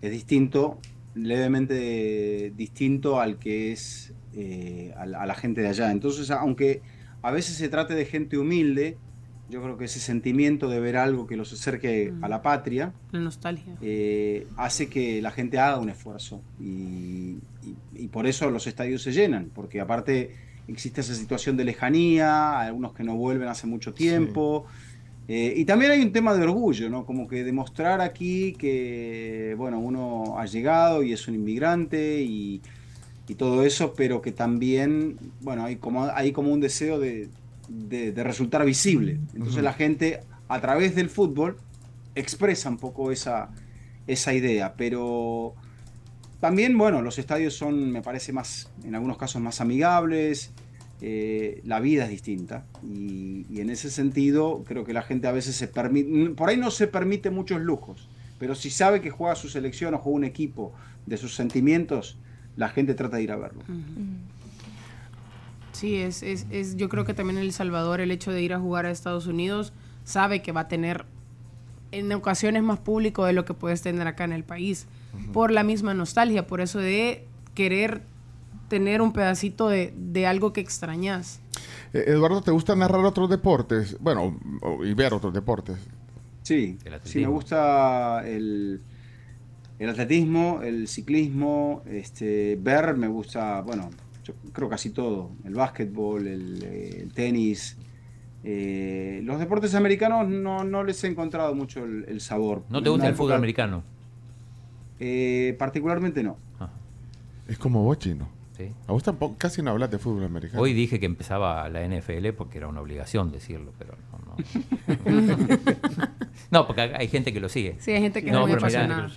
es distinto, levemente distinto al que es eh, a, la, a la gente de allá. Entonces, aunque a veces se trate de gente humilde, yo creo que ese sentimiento de ver algo que los acerque a la patria La nostalgia. eh, hace que la gente haga un esfuerzo. Y, y- y por eso los estadios se llenan, porque aparte existe esa situación de lejanía, algunos que no vuelven hace mucho tiempo. Eh, y también hay un tema de orgullo, ¿no? Como que demostrar aquí que, bueno, uno ha llegado y es un inmigrante y, y todo eso, pero que también, bueno, hay como, hay como un deseo de, de- de resultar visible. Entonces la gente, a través del fútbol, expresa un poco esa, esa idea, pero también, bueno, los estadios son, me parece, más, en algunos casos más amigables, eh, la vida es distinta. Y, y en ese sentido creo que la gente a veces se permite, por ahí no se permite muchos lujos, pero si sabe que juega su selección o juega un equipo de sus sentimientos, la gente trata de ir a verlo. Sí, es, es, es, yo creo que también El Salvador, el hecho de ir a jugar a Estados Unidos, sabe que va a tener en ocasiones más público de lo que puedes tener acá en el país, por la misma nostalgia, por eso de querer tener un pedacito de, de algo que extrañas. Eh, Eduardo, ¿te gusta narrar otros deportes? Bueno, o- y ver otros deportes. Sí, sí me gusta el, el atletismo, el ciclismo, este, ver, me gusta, bueno, yo creo casi todo, el básquetbol, el, el tenis. eh, los deportes americanos no, no les he encontrado mucho el, el sabor. ¿No te gusta el fútbol americano? Eh, particularmente no. Ah, Es como vos, chino. Sí. A vos tampoco casi no hablas de fútbol americano. Hoy dije que empezaba la NFL porque era una obligación decirlo, pero no. No, <laughs> No, porque hay gente que lo sigue. Sí, hay gente que No, muy pero mirá.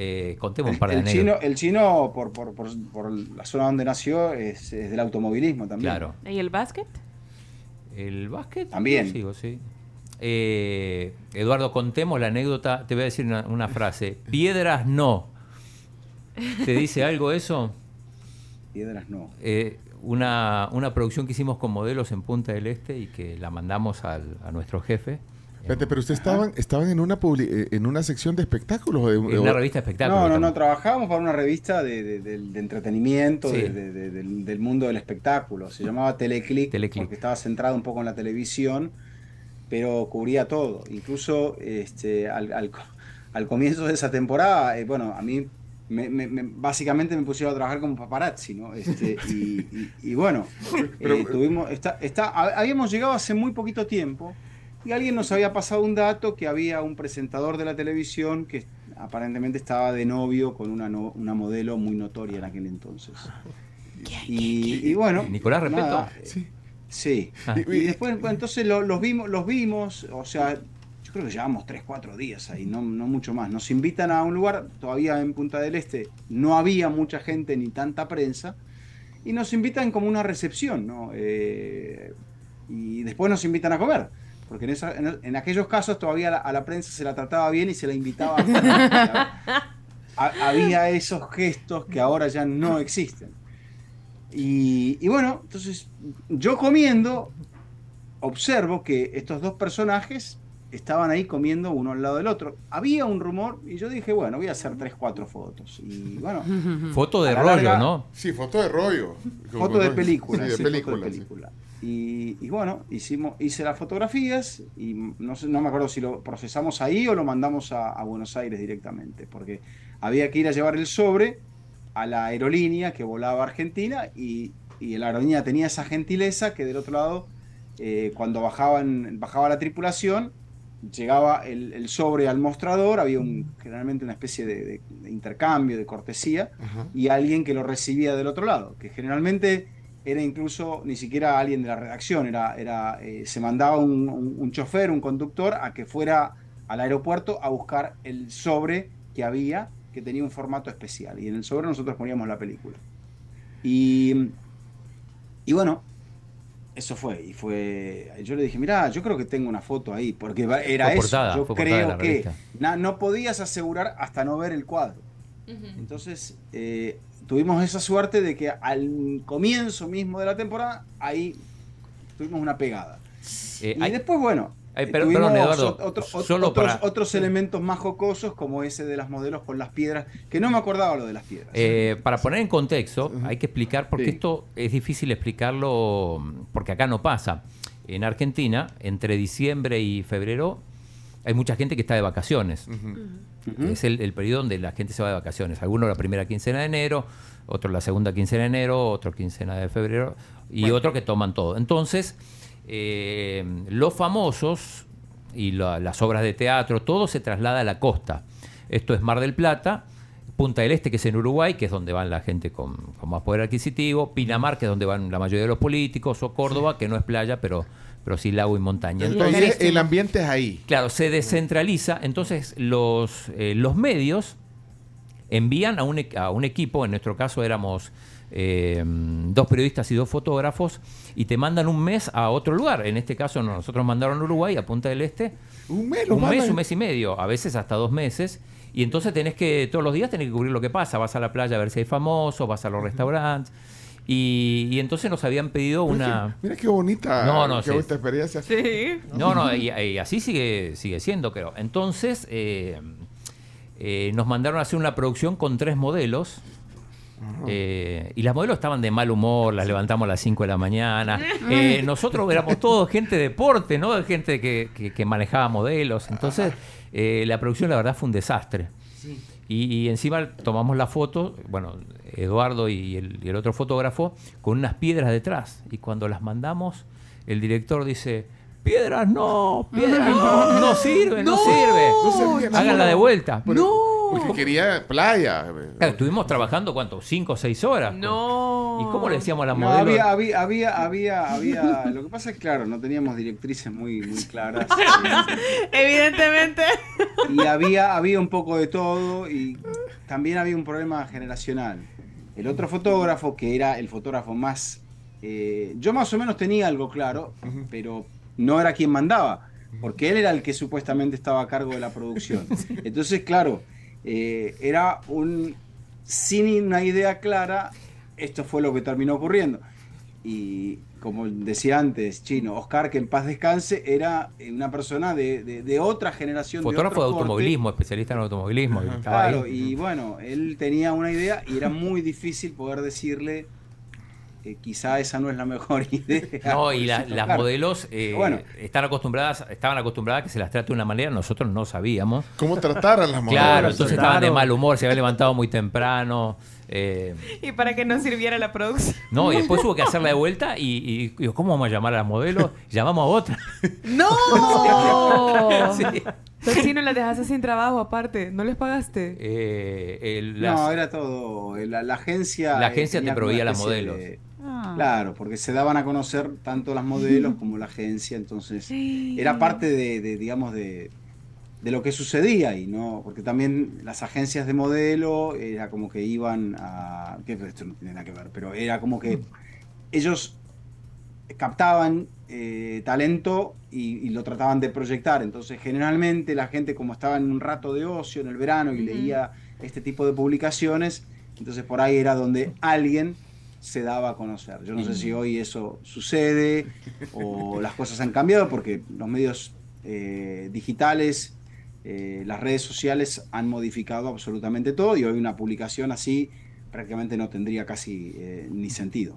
Eh, contemos un par de El chino, anécdotas. el chino por, por, por, por la zona donde nació, es, es del automovilismo también. Claro. ¿Y el básquet? El básquet. También. lo sigo, sí. Eh, Eduardo, contemos la anécdota. Te voy a decir una, una frase. Piedras no. ¿Te dice algo eso? Piedras no. Eh, una, una producción que hicimos con modelos en Punta del Este y que la mandamos al- a nuestro jefe. Espérate, pero ustedes estaban, estaban en una publi- eh, en una sección de espectáculos o de, En una revista de espectáculos. No, no, no, trabajábamos para una revista de, de- de- de entretenimiento, Sí. de- de- de- del, del mundo del espectáculo. Se llamaba Teleclick, Teleclick. porque estaba centrado un poco en la televisión, pero cubría todo. Incluso este, al, al al comienzo de esa temporada, eh, bueno, a mí me- me- me- básicamente me pusieron a trabajar como paparazzi, ¿no? Este, y, y- y bueno, <laughs> eh, tuvimos, está, está, ha- habíamos llegado hace muy poquito tiempo y alguien nos había pasado un dato que había un presentador de la televisión que aparentemente estaba de novio con una, no- una modelo muy notoria en aquel entonces. Y, y bueno, Nicolás Repeto. nada, Sí. Sí. Ah. Y después, entonces lo- los vimos, los vimos, o sea, creo que llevamos 3, 4 días ahí, no, no mucho más. Nos invitan a un lugar, todavía en Punta del Este no había mucha gente ni tanta prensa, y nos invitan como una recepción, ¿no? Eh, y después nos invitan a comer. Porque en, esa- en, aquellos casos todavía a la, a prensa se la trataba bien y se la invitaba a. <laughs> Ha- había esos gestos que ahora ya no existen. Y bueno, entonces yo comiendo, observo que estos dos personajes estaban ahí comiendo uno al lado del otro. Había un rumor y yo dije, bueno, voy a hacer tres, cuatro fotos. Y bueno, <laughs> Foto de la rollo, larga- ¿no? Sí, foto de rollo. foto de película. Sí, de sí, foto película. sí. película. Y, y bueno, hicimos, hice las fotografías y no, sé, no me acuerdo si lo procesamos ahí o lo mandamos a, a Buenos Aires directamente, porque había que ir a llevar el sobre a la aerolínea que volaba a Argentina y, y la aerolínea tenía esa gentileza que del otro lado, eh, cuando bajaban, bajaba la tripulación, llegaba el, el sobre al mostrador, había un, generalmente una especie de, de- de intercambio, de cortesía, Ajá. y alguien que lo recibía del otro lado, que generalmente era incluso ni siquiera alguien de la redacción, era, era, eh, se mandaba un, un- un chofer, un conductor, a que fuera al aeropuerto a buscar el sobre que había, que tenía un formato especial, y en el sobre nosotros poníamos la película. Y, y bueno, eso fue, y fue, yo le dije, mira, yo creo que tengo una foto ahí, porque era Fue eso, portada, yo fue portada de creo la que na- no podías asegurar hasta no ver el cuadro. Entonces, eh, tuvimos esa suerte de que al comienzo mismo de la temporada, ahí tuvimos una pegada. Eh, y hay- después, bueno, Ay, eh, pero- perdón, Eduardo, otro- solo otros, para- otros elementos más jocosos, como ese de las modelos con las piedras, que no me acordaba lo de las piedras. Eh, para poner en contexto, hay que explicar, porque Sí. esto es difícil explicarlo, porque acá no pasa. En Argentina, entre diciembre y febrero, hay mucha gente que está de vacaciones. Es el, el periodo donde la gente se va de vacaciones. Algunos la primera quincena de enero, otros la segunda quincena de enero, otro quincena de febrero y otro que toman todo. Entonces, eh, los famosos y la- las obras de teatro, todo se traslada a la costa. Esto es Mar del Plata, Punta del Este, que es en Uruguay, que es donde van la gente con, con más poder adquisitivo, Pinamar, que es donde van la mayoría de los políticos, o Córdoba, que no es playa, pero, pero sí lago y montaña. Entonces, el ambiente es ahí. Claro, se descentraliza, entonces los, eh, los medios envían a un, e- a un equipo, en nuestro caso éramos eh, dos periodistas y dos fotógrafos, y te mandan un mes a otro lugar. En este caso no, nosotros mandaron a Uruguay, a Punta del Este, Un mes, un mes, un mes y medio, a veces hasta dos meses. Y entonces tenés que, todos los días tenés que cubrir lo que pasa. Vas a la playa a ver si hay famosos, vas a los restaurantes. Y, y entonces nos habían pedido una... Mira qué bonita, No, no, qué sí. bonita experiencia. Sí. No, no, y, y así sigue, sigue siendo, creo. Entonces, eh, eh, nos mandaron a hacer una producción con tres modelos. Eh, y las modelos estaban de mal humor, las levantamos a las 5 de la mañana. <laughs> Eh, nosotros éramos todos gente de deporte, ¿no? Gente que, que- que manejaba modelos. Entonces, eh, la producción, la verdad, fue un desastre. Y, y encima tomamos la foto, bueno, Eduardo y el, y el otro fotógrafo, con unas piedras detrás. Y cuando las mandamos, el director dice, piedras no, piedras no, no sirve, no, No sirve. Háganla de vuelta. Porque quería playa. Claro, estuvimos trabajando, ¿cuánto? ¿Cinco o seis horas? No. ¿Y cómo le decíamos a la No, modelo? había, había, había, había, había- Lo que pasa es que, claro, no teníamos directrices muy, muy claras. <laughs> Evidentemente. y había, había un poco de todo y también había un problema generacional. El otro fotógrafo, que era el fotógrafo más... eh, yo más o menos tenía algo claro, pero no era quien mandaba, porque él era el que supuestamente estaba a cargo de la producción. <laughs> Entonces, claro, eh, era un... Sin una idea clara, esto fue lo que terminó ocurriendo. y como decía antes, Chino, Oscar, que en paz descanse, era una persona de, de- de otra generación. Fotógrafo de corte. automovilismo, especialista en automovilismo. estaba ahí. Claro, y bueno, él tenía una idea y era muy difícil poder decirle quizá esa no es la mejor <laughs> idea. No, y la- Claro. las modelos eh, Bueno. están acostumbradas, estaban acostumbradas a que se las trate de una manera, nosotros no sabíamos. ¿Cómo tratar a las modelos? Claro, entonces estaban de mal humor, se habían levantado muy temprano. eh, Y para que no sirviera la producción. no, y después hubo que hacerla de vuelta y, y digo, ¿cómo vamos a llamar a las modelos? <laughs> Llamamos a otra. ¡No! <laughs> Sí. Los chinos las dejaste sin trabajo aparte. ¿No les pagaste? Eh, el- las- No, era todo. La, la agencia. La eh, agencia te proveía especie modelos. de-. Claro, porque se daban a conocer tanto las modelos como la agencia, entonces era parte de, de, digamos, de, de lo que sucedía y no, porque también las agencias de modelo era como que iban a, que esto no tiene nada que ver, pero era como que ellos captaban eh, talento y, y lo trataban de proyectar, entonces generalmente la gente como estaba en un rato de ocio en el verano y leía este tipo de publicaciones, entonces por ahí era donde alguien se daba a conocer. Yo no sé si hoy eso sucede o <laughs> las cosas han cambiado porque los medios eh, digitales, eh, las redes sociales han modificado absolutamente todo y hoy una publicación así prácticamente no tendría casi eh, ni sentido.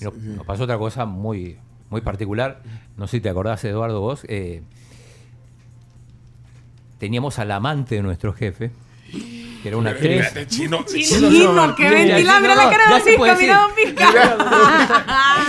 Nos, nos pasó otra cosa muy, muy particular. No sé si te acordás, Eduardo, vos. eh, teníamos al amante de nuestro jefe, que era una actriz. Espérate, chino. Chino, que ventila, mira la cara de Pisca, mira Don. Está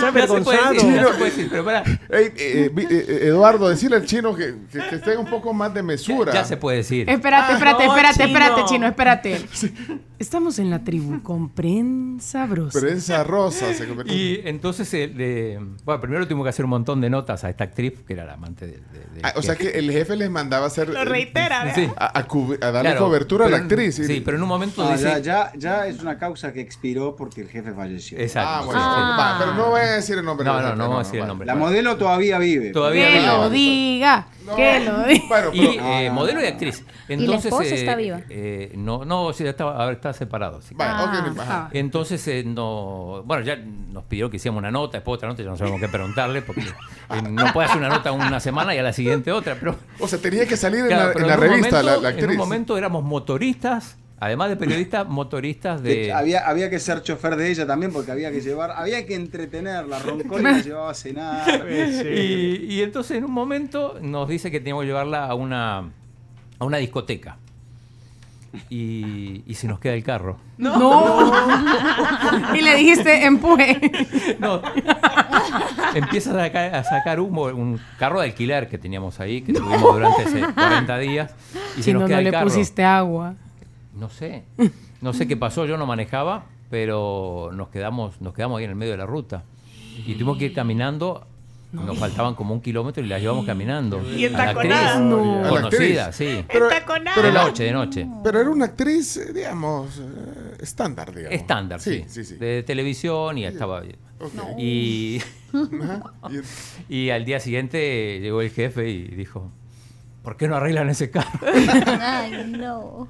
Ya se puede avergonzado. decir, <laughs> ya se puede decir, pero pará, Ey, eh, eh, eh, Eduardo, decirle al chino que, que, que tenga un poco más de mesura. ya se puede decir. Espérate, espérate, espérate, Chino. espérate, Chino, espérate. <laughs> Estamos en la tribu con prensa brosa. Prensa rosa se convirtió. Y entonces, le- bueno, primero tuvimos que hacer un montón de notas a esta actriz, que era la amante de, de- de- Ah, o sea que el jefe les mandaba hacer. Lo reitera, ¿verdad? Sí. A, a a darle Claro, cobertura a la actriz. Y- Sí, pero en un momento Ah, dice... ya, ya, ya es una causa que expiró porque el jefe falleció. Exacto. Ah, bueno. sí. va, pero no voy a decir el nombre. No, no, jefe, no vamos a decir el nombre. La modelo todavía vive. Todavía Que vive. lo diga, No, que lo diga. Bueno, Y pero. eh, no, modelo no, y no. actriz. la Entonces, esposa eh, está viva? eh, no, no, sí, está, ahora está separado. sí. Vale, Ah, ok, ajá. Entonces, eh, no, bueno, ya nos pidió que hiciéramos una nota, después otra nota, ya no sabemos qué preguntarle, porque eh, no puede hacer una nota una semana y a la siguiente otra. Pero, O sea, tenía que salir en claro, la, pero en la revista momento- la, la actriz. En un momento éramos motoristas, además de periodistas, motoristas de... había, había que ser chofer de ella también porque había que llevar, había que entretenerla, roncó y la <laughs> llevaba a cenar. Y, y entonces en un momento nos dice que teníamos que llevarla a una, a una discoteca. Y, y se nos queda el carro. No. <laughs> y le dijiste, empuje. No. Empieza a sacar, a sacar humo, un carro de alquiler que teníamos ahí, que tuvimos durante ese 40 días. Y se nos no, queda no el le carro. pusiste agua. No sé. No sé qué pasó, yo no manejaba, pero nos quedamos, nos quedamos ahí en el medio de la ruta. Y tuvimos que ir caminando. Nos faltaban como un kilómetro y la llevamos caminando. Y A la entaconada. actriz, No. A la Conocida, sí. Pero, de noche, de noche. pero era una actriz, eh, digamos, eh, estándar, digamos. Estándar, sí. Sí, sí, sí. De televisión y estaba. Ok. Y, Ajá. Y- <laughs> y al día siguiente llegó el jefe y dijo: ¿Por qué no arreglan ese carro? <laughs> Ay, no.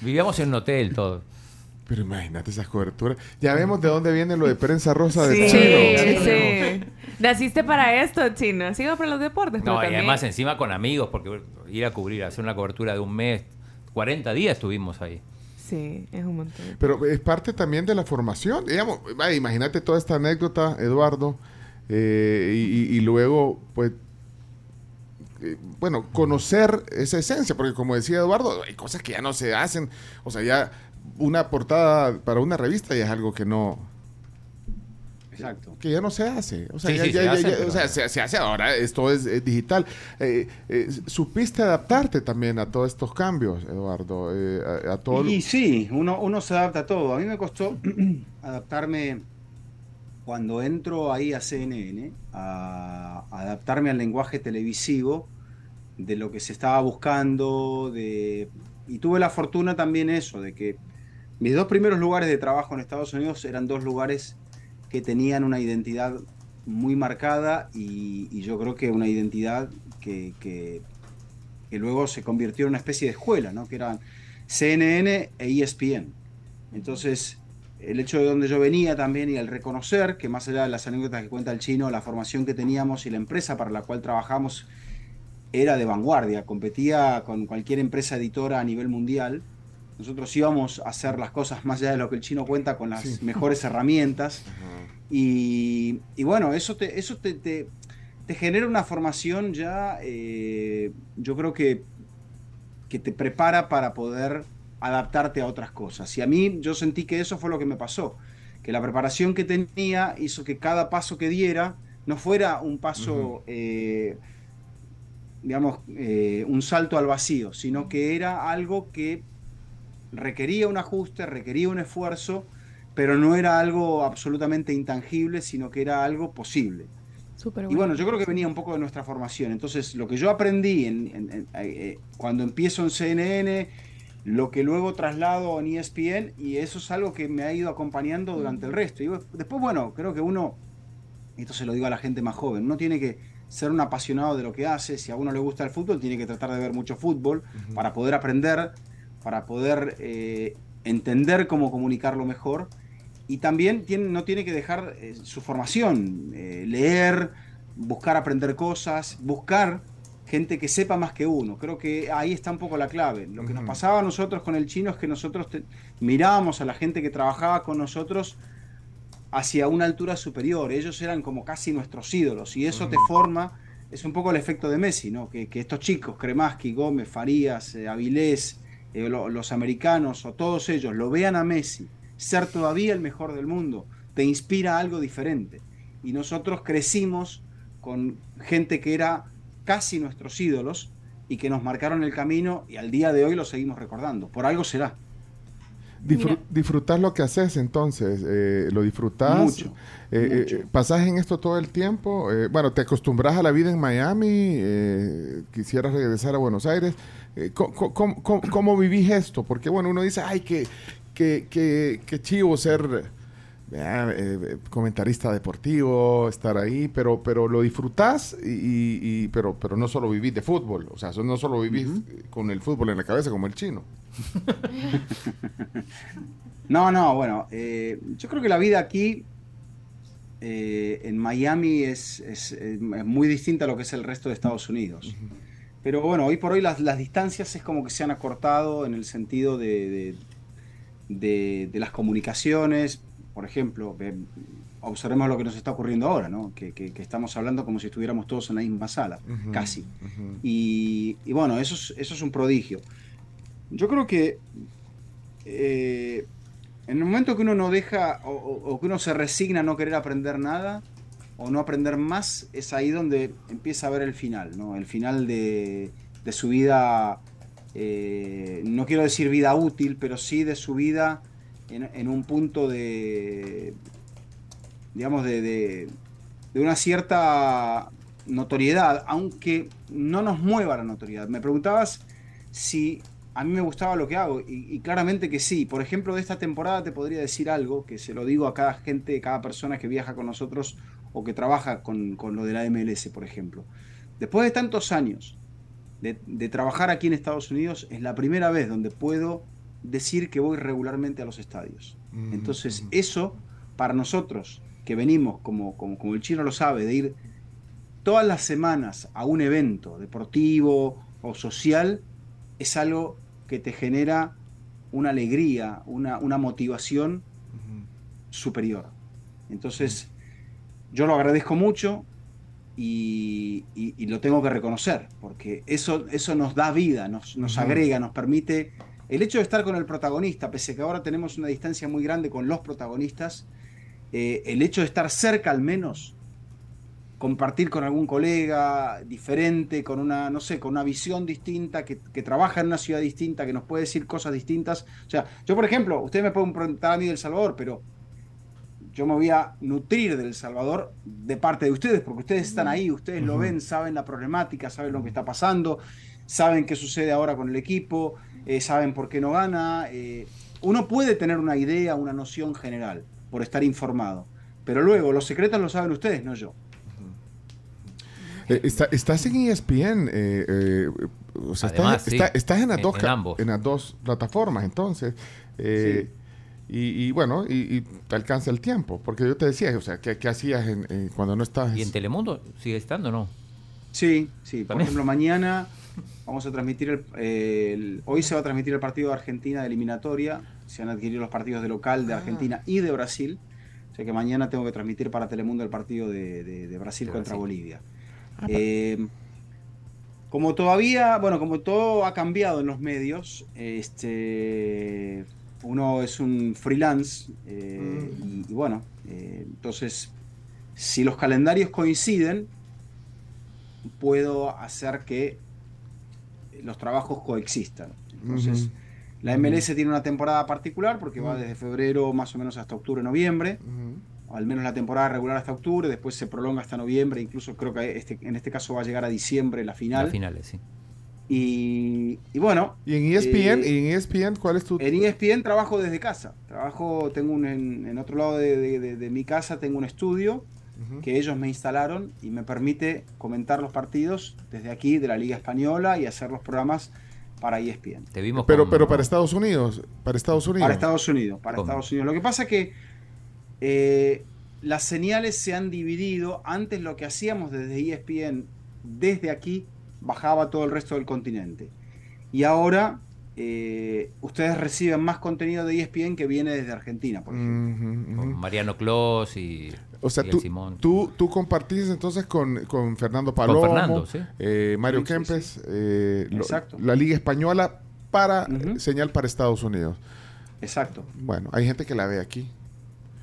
Vivíamos en un hotel todos. Pero imagínate esas coberturas. Ya vemos de dónde viene lo de prensa rosa del Sí, chino. sí. Naciste para esto, chino. Va para los deportes. pero No, y también- además encima con amigos, porque ir a cubrir, hacer una cobertura de un mes, 40 días estuvimos ahí. Sí, es un montón. Pero es parte también de la formación. Digamos, imagínate toda esta anécdota, Eduardo, eh, y, y- y luego, pues, eh, bueno, conocer esa esencia, porque como decía Eduardo, hay cosas que ya no se hacen. O sea, ya una portada para una revista ya es algo que no Exacto. que ya no se hace. O sea, Sí, ya- sí, ya- se hace, ya- pero- o sea, se, se hace ahora, esto es, digital. Eh, eh, supiste adaptarte también a todos estos cambios, Eduardo, a, a todo lo- Y sí, uno, uno se adapta a todo. A mí me costó <clears throat> adaptarme cuando entro ahí a CNN, a, adaptarme al lenguaje televisivo de lo que se estaba buscando, de, y tuve la fortuna también eso, de que mis dos primeros lugares de trabajo en Estados Unidos eran dos lugares que tenían una identidad muy marcada y, y yo creo que una identidad que, que- que luego se convirtió en una especie de escuela, ¿no? que eran CNN e ESPN. Entonces, el hecho de donde yo venía también y el reconocer que más allá de las anécdotas que cuenta el chino, la formación que teníamos y la empresa para la cual trabajamos era de vanguardia, competía con cualquier empresa editora a nivel mundial. Nosotros íbamos a hacer las cosas más allá de lo que el chino cuenta con las Sí. mejores herramientas. Y, y bueno, eso te, eso te, te- te genera una formación ya, eh, yo creo que, que te prepara para poder adaptarte a otras cosas. Y a mí yo sentí que eso fue lo que me pasó, que la preparación que tenía hizo que cada paso que diera no fuera un paso, eh, digamos, eh, un salto al vacío, sino que era algo que requería un ajuste, requería un esfuerzo, pero no era algo absolutamente intangible, sino que era algo posible. Súper Y bueno, yo creo que venía un poco de nuestra formación. Entonces, lo que yo aprendí en- en- en- eh, cuando empiezo en CNN, lo que luego traslado en ESPN, y eso es algo que me ha ido acompañando durante el resto. Y después, bueno, creo que uno, esto se lo digo a la gente más joven, uno tiene que ser un apasionado de lo que hace. Si a uno le gusta el fútbol, tiene que tratar de ver mucho fútbol para poder aprender, para poder eh, entender cómo comunicarlo mejor. Y también tiene, no tiene que dejar eh, su formación, eh, leer, buscar aprender cosas, buscar gente que sepa más que uno. Creo que ahí está un poco la clave. Lo que nos pasaba a nosotros con el chino es que nosotros te- mirábamos a la gente que trabajaba con nosotros hacia una altura superior. Ellos eran como casi nuestros ídolos y eso te forma, es un poco el efecto de Messi, ¿no? Que, que estos chicos, Kremaski, Gómez, Farías, eh, Avilés, eh, lo- los americanos o todos ellos lo vean a Messi ser todavía el mejor del mundo, te inspira algo diferente. Y nosotros crecimos con gente que era casi nuestros ídolos y que nos marcaron el camino y al día de hoy lo seguimos recordando. Por algo será. Mira. disfrutar lo que haces entonces, eh, lo disfrutas. Mucho, Eh, eh, mucho. ¿Pasás en esto todo el tiempo? Eh, bueno, ¿te acostumbras a la vida en Miami? Eh, ¿Quisieras regresar a Buenos Aires? Eh, ¿cómo, cómo- cómo- cómo vivís esto? Porque bueno, uno dice, ay, qué, qué, qué, qué chivo ser eh, eh, comentarista deportivo, estar ahí, pero, pero lo disfrutás, y, y- y- pero, pero no solo vivís de fútbol, o sea, no solo vivís con el fútbol en la cabeza como el chino. <laughs> No, no, bueno, eh, yo creo que la vida aquí eh, en Miami es, es, es muy distinta a lo que es el resto de Estados Unidos. Pero bueno, hoy por hoy las, las distancias es como que se han acortado en el sentido de, de, de- de las comunicaciones. Por ejemplo, ve- observemos lo que nos está ocurriendo ahora, ¿no? Que, que- que estamos hablando como si estuviéramos todos en la misma sala, casi. Y, y bueno, eso es, eso es un prodigio. Yo creo que eh, en el momento que uno no deja o, o- o que uno se resigna a no querer aprender nada o no aprender más, es ahí donde empieza a ver el final, ¿no? El final de, de su vida, eh, no quiero decir vida útil, pero sí de su vida en, un punto de, digamos, de, de- una cierta notoriedad, aunque no nos mueva la notoriedad. Me preguntabas si a mí me gustaba lo que hago, y, claramente que sí. Por ejemplo, de esta temporada te podría decir algo, que se lo digo a cada gente, cada persona que viaja con nosotros o que trabaja con, con lo de la MLS, por ejemplo. Después de tantos años de trabajar aquí en Estados Unidos, es la primera vez donde puedo decir que voy regularmente a los estadios. Mm, Entonces, mm. eso para nosotros, que venimos, como, como, como el chino lo sabe, de ir todas las semanas a un evento deportivo o social, es algo que te genera una alegría, una, una motivación superior. Entonces, yo lo agradezco mucho y, y- y lo tengo que reconocer, porque eso, eso nos da vida, nos, nos agrega, nos permite... El hecho de estar con el protagonista, pese a que ahora tenemos una distancia muy grande con los protagonistas, eh, el hecho de estar cerca al menos, compartir con algún colega diferente, con una, no sé, con una visión distinta, que, que trabaja en una ciudad distinta, que nos puede decir cosas distintas. O sea, yo por ejemplo, ustedes me pueden preguntar a mí del Salvador, pero yo me voy a nutrir del Salvador de parte de ustedes, porque ustedes están ahí, ustedes lo ven, saben la problemática, saben lo que está pasando, saben qué sucede ahora con el equipo, eh, saben por qué no gana. eh, uno puede tener una idea, una noción general por estar informado, pero luego los secretos los saben ustedes, no yo. Eh, está- estás en ESPN, eh, eh, o sea, Además, estás, sí. está- estás en las En- dos en ca- ambos. en las dos plataformas, entonces. eh, Y, y bueno, y, y te alcanza el tiempo. Porque yo te decía, o sea, ¿qué, qué hacías en- en- cuando no estabas? ¿Y en Telemundo sigue estando o no? Sí, sí. Por ejemplo, mañana vamos a transmitir el, el- hoy se va a transmitir el partido de Argentina de eliminatoria. Se han adquirido los partidos de local de Argentina y de Brasil. O sea que mañana tengo que transmitir para Telemundo el partido de, de- de Brasil De contra Brasil. Bolivia. Eh, como todavía, bueno, como todo ha cambiado en los medios, este, uno es un freelance eh, y, y bueno, eh, entonces si los calendarios coinciden, puedo hacer que los trabajos coexistan. Entonces, la MLS tiene una temporada particular porque va desde febrero más o menos hasta octubre, noviembre al menos la temporada regular hasta octubre, después se prolonga hasta noviembre, incluso creo que este, en este caso va a llegar a diciembre la final. Las finales, sí. Y, y bueno, Y en ESPN, Eh, y en ESPN, ¿cuál es tu...? en ESPN trabajo desde casa. Trabajo, tengo un, en, en otro lado de, de- de- de mi casa tengo un estudio Que ellos me instalaron y me permite comentar los partidos desde aquí, de la Liga Española, y hacer los programas para ESPN. Te vimos Pero, con- pero para Estados Unidos, para Estados Unidos. Para Estados Unidos, para ¿Cómo? Estados Unidos. Lo que pasa es que eh, las señales se han dividido. Antes lo que hacíamos desde ESPN, desde aquí, bajaba a todo el resto del continente. Y ahora eh, ustedes reciben más contenido de ESPN que viene desde Argentina, por ejemplo. Con Mariano Clos y, O sea, tú, Simón. tú, tú compartís entonces con, con Fernando Palomo, Fernando, sí. eh, Mario Sí, sí, Kempes, eh, lo- la Liga Española para Ujú. señal para Estados Unidos. Exacto. Bueno, hay gente que la ve aquí.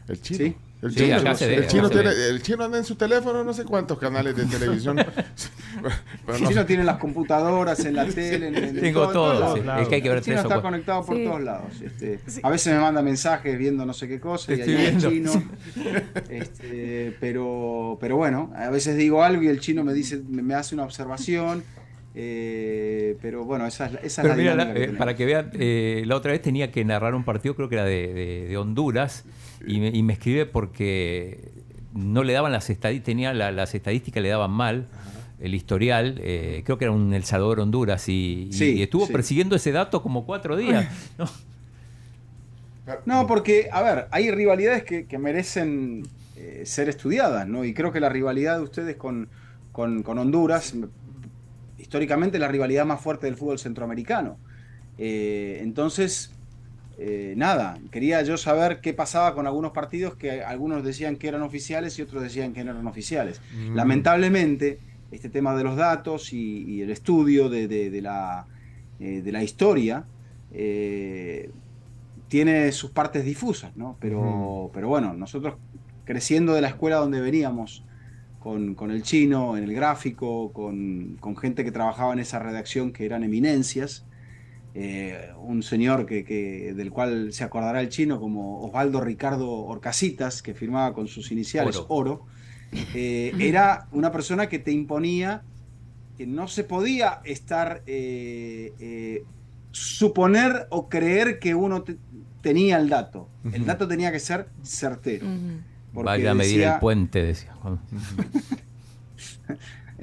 El chino. El Sí, chino, ve, el, chino tiene- el chino anda en su teléfono, no sé cuántos canales de televisión. Pero <laughs> El no- chino tiene las computadoras en la tele, en, en- en Tengo todo, en todo. todos sí. lados. Es que hay que ver El chino está conectado por Sí. todos lados. este, A veces me manda mensajes viendo no sé qué cosa y ahí el chino. este, pero, pero bueno, a veces digo algo y el chino me dice, me, hace una observación. eh, pero bueno, esa es, la- esa es Pero la mira, la- que eh, para que vean, eh, la otra vez tenía que narrar un partido, creo que era de, de- de Honduras, y me, y me escribe porque no le daban las estadísticas, tenía la- las estadísticas, le daban mal el historial, eh, creo que era un El Salvador Honduras, y, y- Sí, y estuvo sí. persiguiendo ese dato como cuatro días. <laughs> ¿no? No, porque, a ver, hay rivalidades que, que merecen eh, ser estudiadas, ¿no? Y creo que la rivalidad de ustedes con, con- con Honduras, históricamente la rivalidad más fuerte del fútbol centroamericano. Eh, entonces, eh, nada, quería yo saber qué pasaba con algunos partidos que algunos decían que eran oficiales y otros decían que no eran oficiales. Mm. Lamentablemente, este tema de los datos y, y el estudio de, de- de la, eh, de la historia eh, tiene sus partes difusas, ¿no? Pero, Ujú. pero bueno, nosotros creciendo de la escuela donde veníamos, con, con el chino, en el gráfico, con, con gente que trabajaba en esa redacción que eran eminencias, eh, un señor que, que- del cual se acordará el chino como Osvaldo Ricardo Orcasitas, que firmaba con sus iniciales Oro. Oro, eh, era una persona que te imponía que no se podía estar eh, eh, suponer o creer que uno te- tenía el dato. El dato tenía que ser certero. Vaya a medir decía- el puente, decía. <laughs>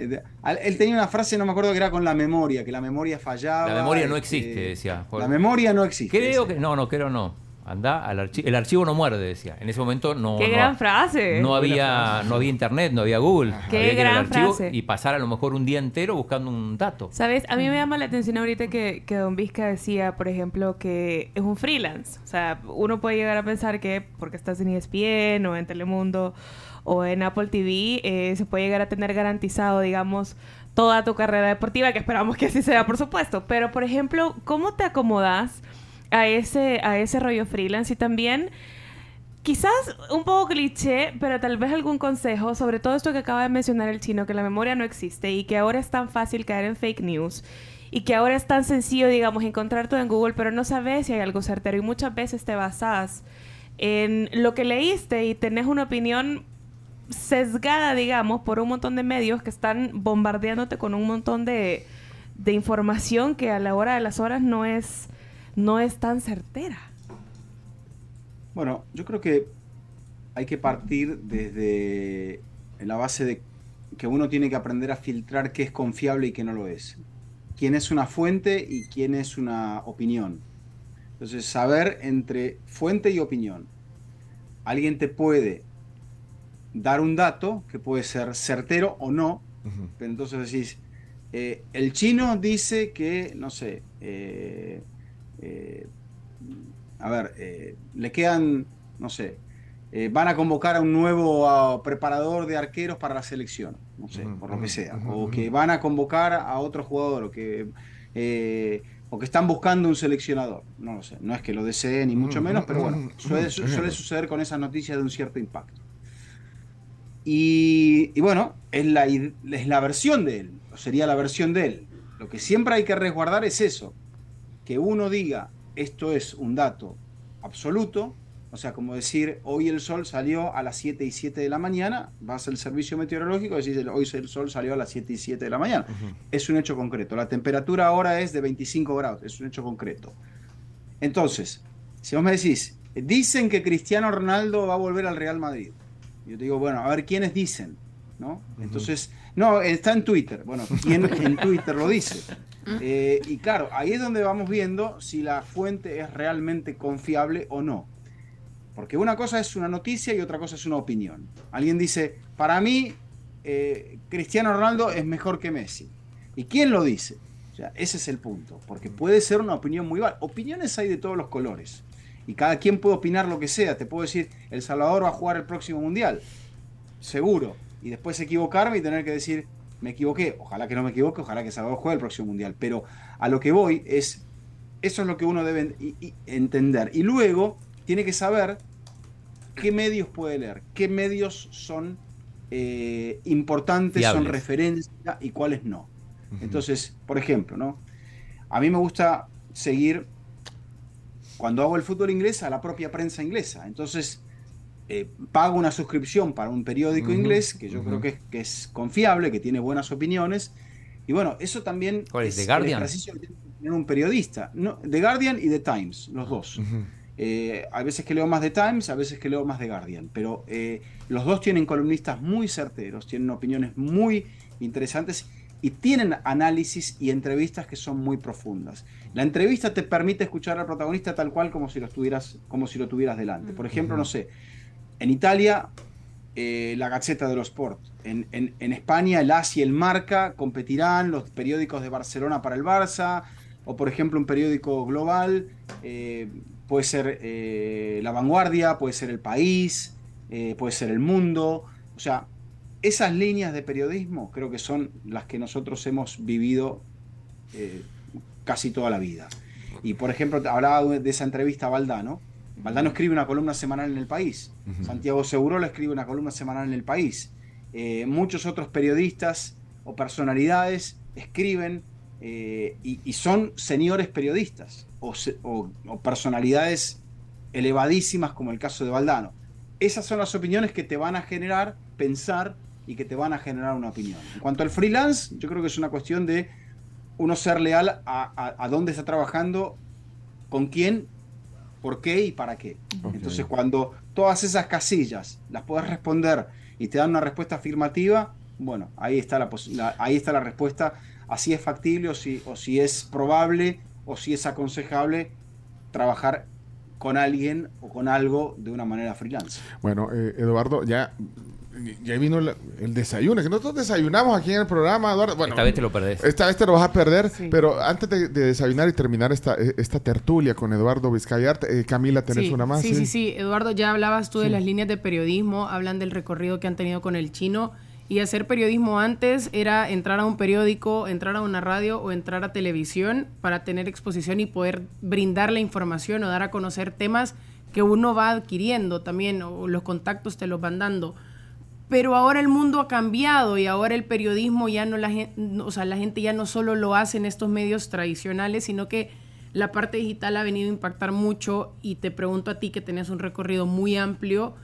Eh, Él tenía una frase, no me acuerdo que era con la memoria, que la memoria fallaba. La memoria no este, existe, decía. La memoria no existe. Creo que, no, no, creo no. Anda al archivo. El archivo no muerde, decía. En ese momento no. Qué no- gran frase. No había, no había internet, no había Google. Qué Había que ir al gran archivo frase. Y pasar a lo mejor un día entero buscando un dato. ¿Sabes? A mí me llama la atención ahorita que, que Don Vizca decía, por ejemplo, que es un freelance. O sea, uno puede llegar a pensar que porque estás en ESPN o en Telemundo o en Apple TV, eh, se puede llegar a tener garantizado, digamos, toda tu carrera deportiva, que esperamos que así sea, por supuesto. Pero, por ejemplo, ¿cómo te acomodas a ese, a ese rollo freelance? Y también... Quizás un poco cliché, pero tal vez algún consejo sobre todo esto que acaba de mencionar el chino, que la memoria no existe y que ahora es tan fácil caer en fake news y que ahora es tan sencillo, digamos, encontrar todo en Google, pero no sabes si hay algo certero y muchas veces te basas en lo que leíste y tenés una opinión sesgada, digamos, por un montón de medios que están bombardeándote con un montón de, de información que a la hora de las horas no es, no es tan certera. Bueno, yo creo que hay que partir desde la base de que uno tiene que aprender a filtrar qué es confiable y qué no lo es. Quién es una fuente y quién es una opinión. Entonces, saber entre fuente y opinión. Alguien te puede dar un dato que puede ser certero o no, pero entonces decís, eh, el chino dice que, no sé, eh, eh, a ver, eh, le quedan, no sé, eh, van a convocar a un nuevo preparador de arqueros para la selección, no sé, por lo que sea, o que van a convocar a otro jugador, o que, eh, o que están buscando un seleccionador, no lo sé, no es que lo deseen ni mucho menos, pero bueno, suele, suele suceder con esas noticias de un cierto impacto. Y, y bueno, es la, es la versión de él, sería la versión de él. Lo que siempre hay que resguardar es eso, que uno diga esto es un dato absoluto, o sea, como decir hoy el sol salió a las 7 y 7 de la mañana, vas al servicio meteorológico y decís hoy el sol salió a las 7 y 7 de la mañana. Es un hecho concreto. La temperatura ahora es de 25 grados, es un hecho concreto. Entonces, si vos me decís, dicen que Cristiano Ronaldo va a volver al Real Madrid. Yo te digo, bueno, a ver quiénes dicen, ¿no? Entonces, no, está en Twitter. Bueno, ¿quién en Twitter lo dice? Eh, y claro, ahí es donde vamos viendo si la fuente es realmente confiable o no. Porque una cosa es una noticia y otra cosa es una opinión. Alguien dice, para mí, eh, Cristiano Ronaldo es mejor que Messi. ¿Y quién lo dice? O sea, ese es el punto. Porque puede ser una opinión muy válida. Opiniones hay de todos los colores. Y cada quien puede opinar lo que sea. Te puedo decir, El Salvador va a jugar el próximo mundial. Seguro. Y después equivocarme y tener que decir, me equivoqué. Ojalá que no me equivoque, ojalá que Salvador juegue el próximo mundial. Pero a lo que voy es, eso es lo que uno debe entender. Y luego tiene que saber qué medios puede leer, qué medios son eh, importantes, son referencia y cuáles no. Entonces, por ejemplo, ¿no? A mí me gusta seguir, cuando hago el fútbol inglés, a la propia prensa inglesa. Entonces, eh, pago una suscripción para un periódico Ujú, inglés, que yo ujú. creo que es, que es confiable, que tiene buenas opiniones. Y bueno, eso también ¿Cuál es, The el Guardian? ejercicio que tiene que tener un periodista. No, The Guardian y The Times, los dos. Ujú. Eh, hay veces que leo más de Times, a veces que leo más de Guardian, pero eh, los dos tienen columnistas muy certeros, tienen opiniones muy interesantes y tienen análisis y entrevistas que son muy profundas. La entrevista te permite escuchar al protagonista tal cual como si lo estuvieras, como si lo tuvieras delante. Por ejemplo, no sé, en Italia eh, la Gazzetta dello Sport. En, en- España, el AS y el Marca competirán, los periódicos de Barcelona para el Barça, o por ejemplo un periódico global, eh, puede ser eh, La Vanguardia, puede ser El País, puede ser El Mundo. O sea, esas líneas de periodismo creo que son las que nosotros hemos vivido casi toda la vida. Y por ejemplo, hablaba de esa entrevista a Valdano. Valdano escribe una columna semanal en El País. Santiago Segurola escribe una columna semanal en El País. Eh, muchos otros periodistas o personalidades escriben eh, y, y son señores periodistas o, se- o- o personalidades elevadísimas como el caso de Valdano. Esas son las opiniones que te van a generar pensar y que te van a generar una opinión. En cuanto al freelance, yo creo que es una cuestión de uno ser leal a, a- a dónde está trabajando, con quién, por qué y para qué. Entonces, cuando todas esas casillas las puedes responder y te dan una respuesta afirmativa, bueno, ahí está la, ahí está la respuesta a si es factible o si, o si es probable o si es aconsejable trabajar con alguien o con algo de una manera freelance. Bueno, eh, Eduardo, ya, ya vino la- el desayuno, que nosotros desayunamos aquí en el programa, Eduardo. Bueno, Esta vez te lo perdés. Esta vez te lo vas a perder, Sí. pero antes de, de desayunar y terminar esta, eh, esta tertulia con Eduardo Vizcayart, eh, Camila, tenés sí, una más. Sí, sí, sí. Eduardo, ya hablabas tú de las líneas de periodismo, hablan del recorrido que han tenido con el chino. Y hacer periodismo antes era entrar a un periódico, entrar a una radio o entrar a televisión para tener exposición y poder brindar la información o dar a conocer temas que uno va adquiriendo también o los contactos te los van dando. Pero ahora el mundo ha cambiado y ahora el periodismo ya no la gente, o sea, la gente ya no solo lo hace en estos medios tradicionales, sino que la parte digital ha venido a impactar mucho y te pregunto a ti que tenés un recorrido muy amplio,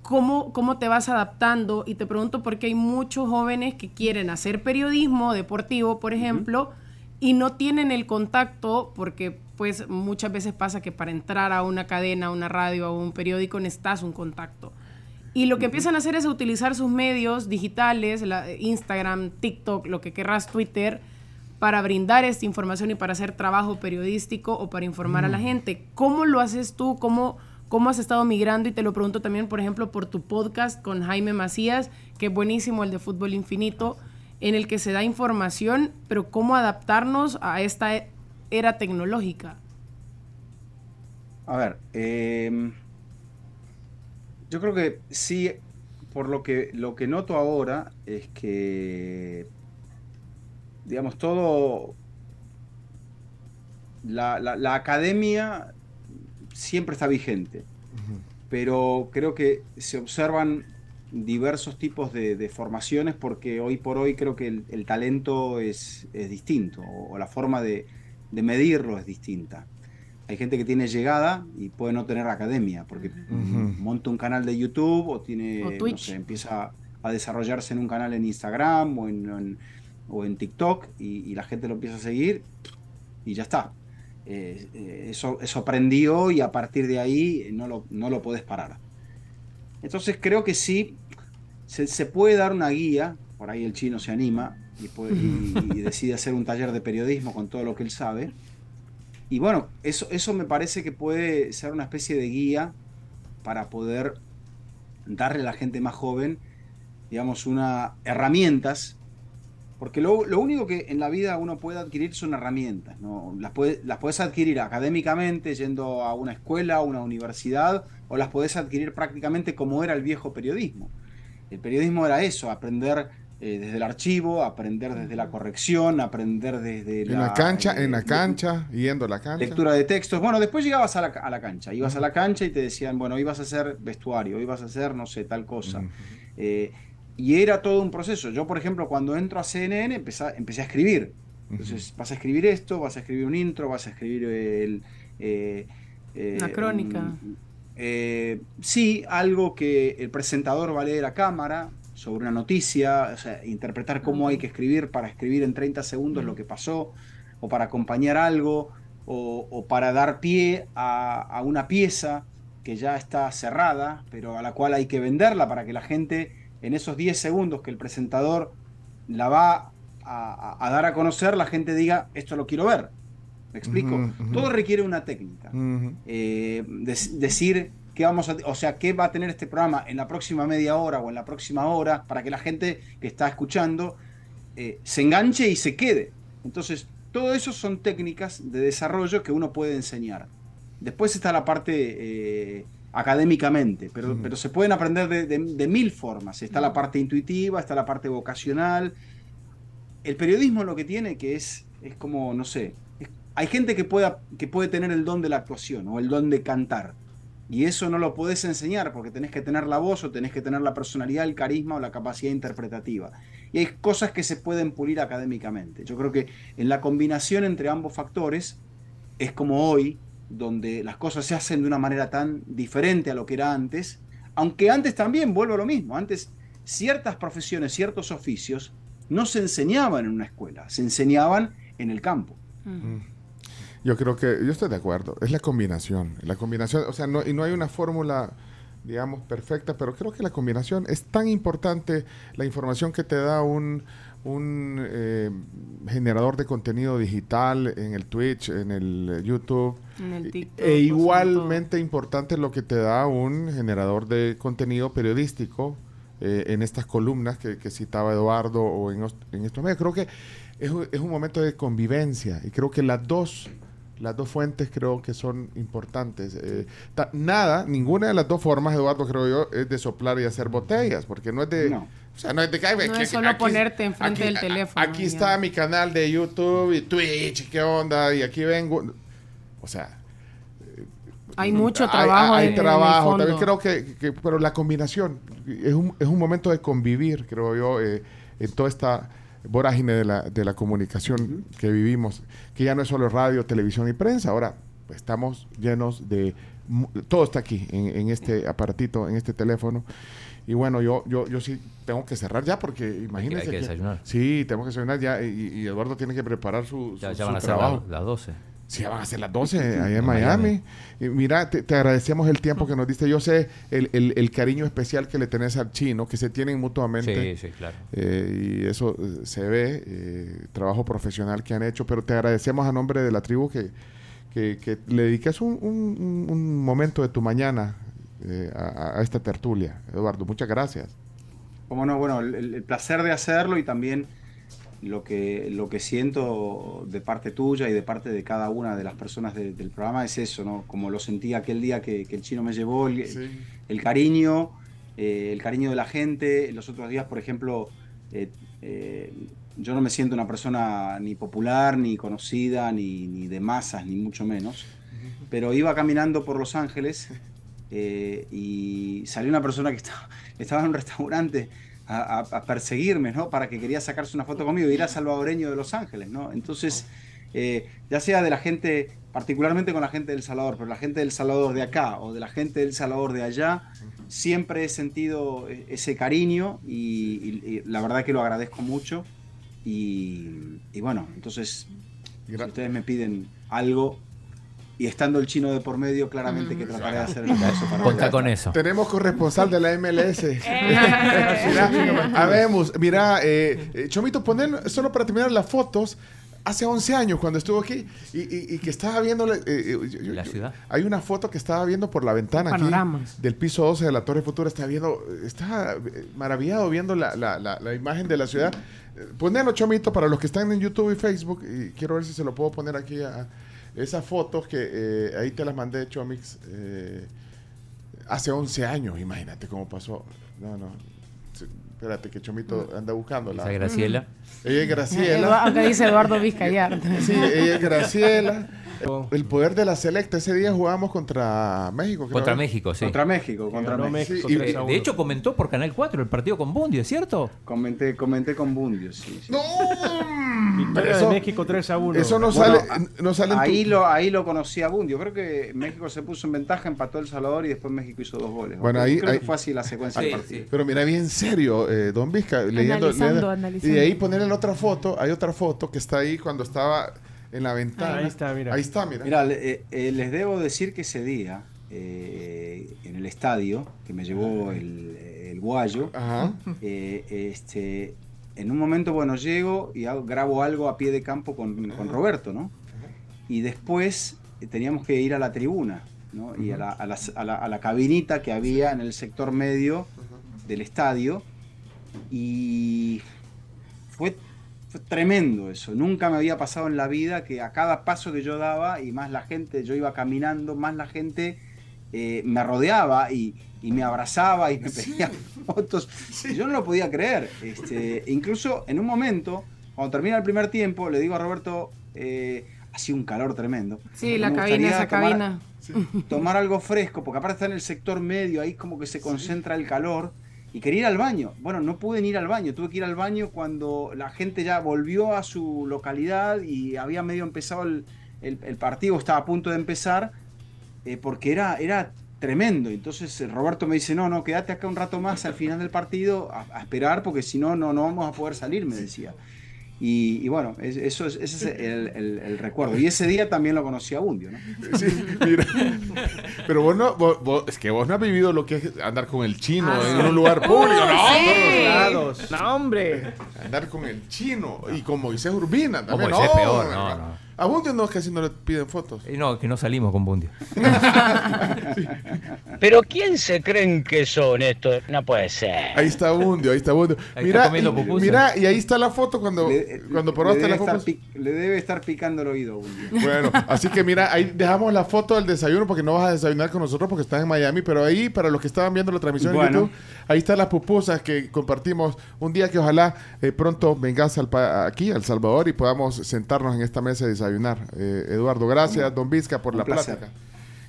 ¿cómo, cómo te vas adaptando? Y te pregunto porque hay muchos jóvenes que quieren hacer periodismo deportivo, por ejemplo, y no tienen el contacto porque pues muchas veces pasa que para entrar a una cadena, a una radio, a un periódico necesitas un contacto. Y lo que empiezan a hacer es a utilizar sus medios digitales, la- Instagram, TikTok, lo que querrás, Twitter, para brindar esta información y para hacer trabajo periodístico o para informar a la gente. ¿Cómo lo haces tú? ¿Cómo, ¿Cómo has estado migrando? Y te lo pregunto también, por ejemplo, por tu podcast con Jaime Macías, que es buenísimo, el de Fútbol Infinito, en el que se da información, pero cómo adaptarnos a esta e- era tecnológica. A ver, eh, yo creo que sí, por lo que, lo que noto ahora es que, digamos, todo, la, la- la academia siempre está vigente, pero creo que se observan diversos tipos de, de formaciones porque hoy por hoy creo que el, el talento es, es distinto o, o la forma de, de medirlo es distinta. Hay gente que tiene llegada y puede no tener academia, porque monta un canal de YouTube o tiene, O no sé, empieza a desarrollarse en un canal en Instagram o en, en- o en TikTok y, y la gente lo empieza a seguir y ya está. Eh, eh, eso, eso aprendió y a partir de ahí no lo, no lo podés parar. Entonces creo que sí, se, se puede dar una guía, por ahí el chino se anima y, puede- y- y decide hacer un taller de periodismo con todo lo que él sabe. Y bueno, eso, eso me parece que puede ser una especie de guía para poder darle a la gente más joven, digamos, una herramientas, porque lo, lo único que en la vida uno puede adquirir son herramientas, ¿no? Las, puede- las puedes adquirir académicamente, yendo a una escuela, a una universidad, o las puedes adquirir prácticamente como era el viejo periodismo. El periodismo era eso, aprender eh, desde el archivo, aprender desde la corrección, aprender desde En la cancha, eh, en la cancha, yendo a la cancha. lectura de textos. Bueno, después llegabas a la, a la cancha. Ibas a la cancha y te decían, bueno, ibas a hacer vestuario, ibas a hacer, no sé, tal cosa. Eh, y era todo un proceso. Yo, por ejemplo, cuando entro a CNN, empecé, a- empecé a escribir. Entonces, vas a escribir esto, vas a escribir un intro, vas a escribir el... eh, eh, Una crónica. un- eh, sí, algo que el presentador va a leer a cámara sobre una noticia, o sea, interpretar cómo hay que escribir para escribir en 30 segundos lo que pasó, o para acompañar algo, o, o para dar pie a, a una pieza que ya está cerrada, pero a la cual hay que venderla para que la gente en esos 10 segundos que el presentador la va a, dar a conocer, la gente diga, esto lo quiero ver. ¿Me explico? Todo requiere una técnica eh, dec- decir qué vamos a, o sea, qué va a tener este programa en la próxima media hora o en la próxima hora para que la gente que está escuchando eh, se enganche y se quede. Entonces, todo eso son técnicas de desarrollo que uno puede enseñar. Después está la parte eh, académicamente, pero, pero se pueden aprender de, de- de mil formas. Está la parte intuitiva, está la parte vocacional. El periodismo lo que tiene que es, es como, no sé, es- hay gente que, pueda, que puede tener el don de la actuación o el don de cantar. Y eso no lo podés enseñar porque tenés que tener la voz o tenés que tener la personalidad, el carisma o la capacidad interpretativa. Y hay cosas que se pueden pulir académicamente. Yo creo que en la combinación entre ambos factores es como hoy, donde las cosas se hacen de una manera tan diferente a lo que era antes, aunque antes también, vuelvo a lo mismo, antes ciertas profesiones, ciertos oficios no se enseñaban en una escuela, se enseñaban en el campo. Yo creo que, yo estoy de acuerdo, es la combinación, la combinación, o sea, no, y no hay una fórmula, digamos, perfecta, pero creo que la combinación es tan importante, la información que te da un, un eh, generador de contenido digital en el Twitch, en el YouTube, En el TikTok. e pues, en igualmente importante lo que te da un generador de contenido periodístico eh, en estas columnas que, que citaba Eduardo o en, os- en estos medios. Creo que es, un- es un momento de convivencia y creo que las dos, las dos fuentes creo que son importantes. Eh, ta- nada, ninguna de las dos formas, Eduardo, creo yo, es de soplar y hacer botellas, porque no es de... No. O sea, no es de que, No que- es solo aquí- ponerte enfrente del teléfono, Aquí ya. está mi canal de YouTube y Twitch, ¿qué onda? Y aquí vengo. O sea, Hay mucho hay- trabajo hay, en- en el trabajo. fondo. También creo que, que- pero la combinación es un, es un momento de convivir, creo yo, eh, en toda esta vorágine de la, de la comunicación que vivimos, que ya no es solo radio, televisión y prensa. Ahora estamos llenos de todo está aquí en, en este aparatito, en este teléfono. Y bueno, yo, yo, yo sí tengo que cerrar ya porque imagínense. hay que desayunar. Sí, tenemos que desayunar ya y, y Eduardo tiene que preparar su, Ya, su- ya van su a ser trabajo. las, las 12. Sí, ya van a ser las 12 allá en En Miami. Miami. Y mira, te, te agradecemos el tiempo que nos diste. Yo sé el, el- el cariño especial que le tenés al chino, que se tienen mutuamente. Sí, sí, claro. Eh, y eso eh, se ve, eh, trabajo profesional que han hecho, pero te agradecemos a nombre de la tribu que, que, que le dediques un, un- un- un momento de tu mañana eh, a, a esta tertulia. Eduardo, muchas gracias. Como no, bueno, el, el placer de hacerlo y también lo que, lo que siento de parte tuya y de parte de cada una de las personas de- del programa es eso, ¿no? Como lo sentí aquel día que, que el chino me llevó, el, el cariño, eh, el cariño de la gente. Los otros días, por ejemplo, eh, eh, yo no me siento una persona ni popular, ni conocida, ni, ni de masas, ni mucho menos. Pero iba caminando por Los Ángeles y salió una persona que estaba, <laughs> estaba en un restaurante a, perseguirme, ¿no? Para que quería sacarse una foto conmigo y era salvadoreño de Los Ángeles, ¿no? Entonces, eh, ya sea de la gente, particularmente con la gente del Salvador, pero la gente del Salvador de acá o de la gente del Salvador de allá, siempre he sentido eh, ese cariño y, y- y la verdad que lo agradezco mucho. Y, y bueno, entonces, si ustedes me piden algo y estando el chino de por medio, claramente que trataré de hacer el caso para Conta con eso. Tenemos corresponsal de la MLS. <laughs> mira, habemos, mira, eh, eh, Chomito, poner solo para terminar las fotos. Hace 11 años cuando estuvo aquí y, y- y que estaba viendo la- eh, eh, yo- yo- La yo- ciudad. Hay una foto que estaba viendo por la ventana aquí del piso 12 de la Torre Futura. Estaba viendo, estaba eh, maravillado viendo la, la- la- la imagen de la ciudad. Eh, Ponelo, Chomito, para los que están en YouTube y Facebook. Y quiero ver si se lo puedo poner aquí a esas fotos que eh, ahí te las mandé, Chomix. eh, hace 11 años, imagínate cómo pasó. No, no. Espérate, que Chomito anda buscándola. Esa Graciela. Ella es Graciela. aunque dice Eduardo Vizcayar. Sí, ella es Graciela. El poder de la selecta. Ese día jugamos contra México. creo. Contra México, sí. Contra México, contra México. México Sí, y- 3 a 1. de hecho, comentó por Canal 4 el partido con Bundio, ¿es cierto? Comenté, comenté con Bundio, sí. sí. ¡No! <laughs> Victoria Eso- de México 3 a 1. Eso no Bueno, sale, no sale tu- Ahí lo, ahí lo conocí a Bundio. Creo que México se puso en ventaja, empató El Salvador y después México hizo dos goles. Bueno, Creo- ahí- creo ahí- que fue así la secuencia del partido. sí. Pero mira bien serio, eh, Don Vizca, leyendo, Analizando, leyendo- analizando. Y de ahí ponerle la otra foto, hay otra foto que está ahí cuando estaba en la ventana. Ahí está, mira. Ahí está, mira. Mira, eh, eh, les debo decir que ese día, eh, en el estadio, que me llevó el, el guayo, Ajá. eh, este, en un momento, bueno, llego y hago- grabo algo a pie de campo con, con Roberto, ¿no? Y después eh, teníamos que ir a la tribuna, ¿no? Y a la, a la- a la cabinita que había en el sector medio del estadio. Y fue, fue tremendo eso. Nunca me había pasado en la vida que a cada paso que yo daba y más la gente, yo iba caminando, más la gente eh, me rodeaba y, y me abrazaba y me pedía <laughs> fotos. Y Yo no lo podía creer. Este, incluso en un momento, cuando termina el primer tiempo, le digo a Roberto, eh, hacía un calor tremendo. Sí, la cabina, esa tomar- cabina. tomar algo fresco, porque aparte está en el sector medio, ahí como que se concentra el calor. Y quería ir al baño. Bueno, no pude ir al baño. Tuve que ir al baño cuando la gente ya volvió a su localidad y había medio empezado el, el- el partido, estaba a punto de empezar, eh, porque era, era tremendo. Entonces eh, Roberto me dice, no, no, quédate acá un rato más al final del partido a, a esperar, porque si no, no, no vamos a poder salir, me decía. Y, y bueno, es- eso es, ese es el, el- el recuerdo. Y ese día también lo conocí a Bundio, ¿no? Sí, mira. Pero vos no, vos- vos- es que vos no has vivido lo que es andar con el chino Ah, en sí. un lugar público. No, sí. lados. No, hombre. andar con el chino y con Moisés Urbina también. Moisés no, peor, no, no. A Bundio no, casi no le piden fotos. Eh, no, que no salimos con Bundio. <laughs> Pero ¿quién se creen que son estos? No puede ser. Ahí está Bundio, ahí está Bundio. Ahí Mira, está y, pupusa. mira, y ahí está la foto cuando, Le- cuando probaste la foto. le debe estar picando el oído a Bundio. <laughs> Bueno, así que mira, ahí dejamos la foto del desayuno porque no vas a desayunar con nosotros porque estás en Miami, pero ahí, para los que estaban viendo la transmisión en Bueno. YouTube, ahí están las pupusas que compartimos un día que ojalá eh, pronto vengas al aquí, al Salvador, y podamos sentarnos en esta mesa y desayunar. Eh, Eduardo, gracias, Don Vizca, por Un la placer. plática.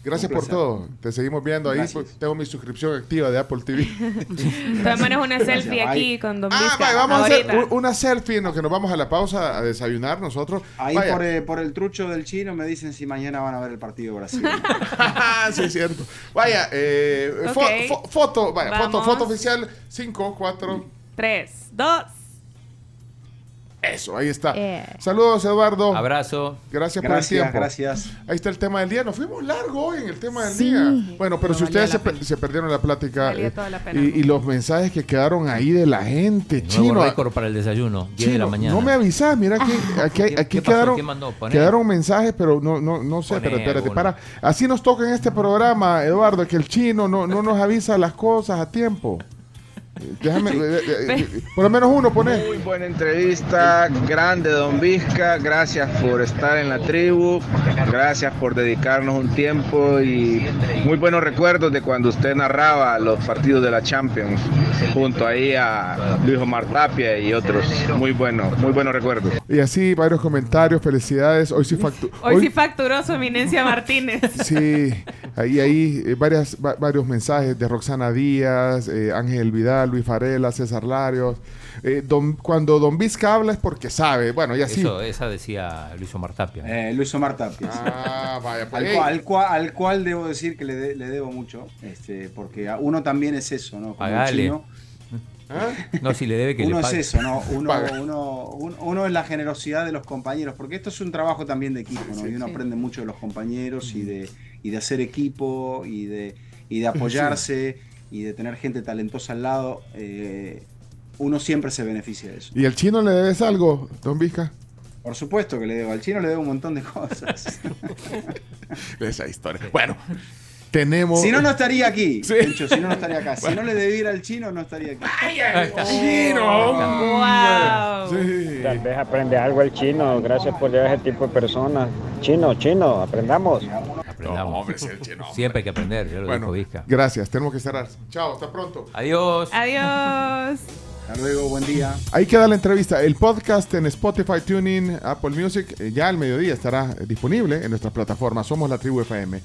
Gracias por todo. Te seguimos viendo ahí. Pues, tengo mi suscripción activa de Apple TV. <laughs> Tomémonos una Gracias, selfie bye. aquí con Don ah, Vizca. vaya, vamos a hacer una selfie en lo que nos vamos a la pausa a desayunar nosotros. Ahí Vaya. por, eh, por el trucho del chino me dicen si mañana van a ver el partido de Brasil. <laughs> sí, es cierto. Vaya, eh, fo- Ok. fo- foto, vaya, foto, Vamos. foto oficial 5, 4. Tres, dos. Eso, ahí está. Eh. Saludos, Eduardo. Abrazo. Gracias, por el Gracias, tiempo. gracias. Ahí está el tema del día. Nos fuimos largo hoy en el tema del Sí. día. Bueno, pero No si ustedes se, perdieron la plática eh, toda la pena. y, y los mensajes que quedaron ahí de la gente, Nuevo chino. récord para el desayuno, 10 de la Chino, mañana. No me avisás, mira que aquí, ¿Qué- aquí qué pasó? quedaron, ¿Qué mandó? Poné. quedaron mensajes, pero no, no, no sé, Poné pero espérate, para. Así nos toca en este programa, Eduardo, que el chino no, no nos avisa las cosas a tiempo. Déjame, por lo menos uno pone. Muy buena entrevista, grande Don Vizca, gracias por estar en la tribu, gracias por dedicarnos un tiempo y muy buenos recuerdos de cuando usted narraba los partidos de la Champions junto ahí a Luis Omar Tapia y otros, muy buenos, muy buenos recuerdos. Y así varios comentarios, felicidades. Hoy sí factu- Hoy, sí facturó su eminencia Martínez. Sí, ahí, ahí eh, varias, va- varios mensajes de Roxana Díaz, eh, Ángel Vidal, Luis Varela, César Larios. Eh, don- cuando Don Vizca habla es porque sabe. Bueno, y así. Eso, esa decía Luis Omar Tapia. Eh, Luis Omar Tapia. Ah, vaya, pues, Al cual, al, cual, al cual debo decir que le, de- le debo mucho, este, porque a uno también es eso, ¿no? Como chino, ¿Ah? No, si le debe que uno le es eso, ¿no? Uno, uno, uno, uno es la generosidad de los compañeros, porque esto es un trabajo también de equipo, ¿no? Y uno Sí. aprende mucho de los compañeros y de, y de hacer equipo y de, y de apoyarse y de tener gente talentosa al lado. eh, uno siempre se beneficia de eso. ¿Y el chino le debes algo, Don Vizca? Por supuesto que le debo. Al chino le debo un montón de cosas. <laughs> Esa historia. Bueno, tenemos. si no, no estaría aquí. <laughs> Sí. Pencho, si no, no estaría acá. Si no le debiera al chino, no estaría aquí. ¡Chino! ¡Wow! Sí. Tal vez aprende algo el chino. Gracias por llevar a ese tipo de personas. Chino, chino, aprendamos. Aprendamos. No, hombre, sí, el chino. Siempre hay que aprender, yo lo Bueno, dijo Vizca. gracias. Tenemos que cerrar. Chao, hasta pronto. Adiós. Adiós. Hasta luego, buen día. Ahí queda la entrevista. El podcast en Spotify, Tuning, Apple Music, eh, ya al mediodía estará disponible en nuestras plataformas. Somos la tribu FM.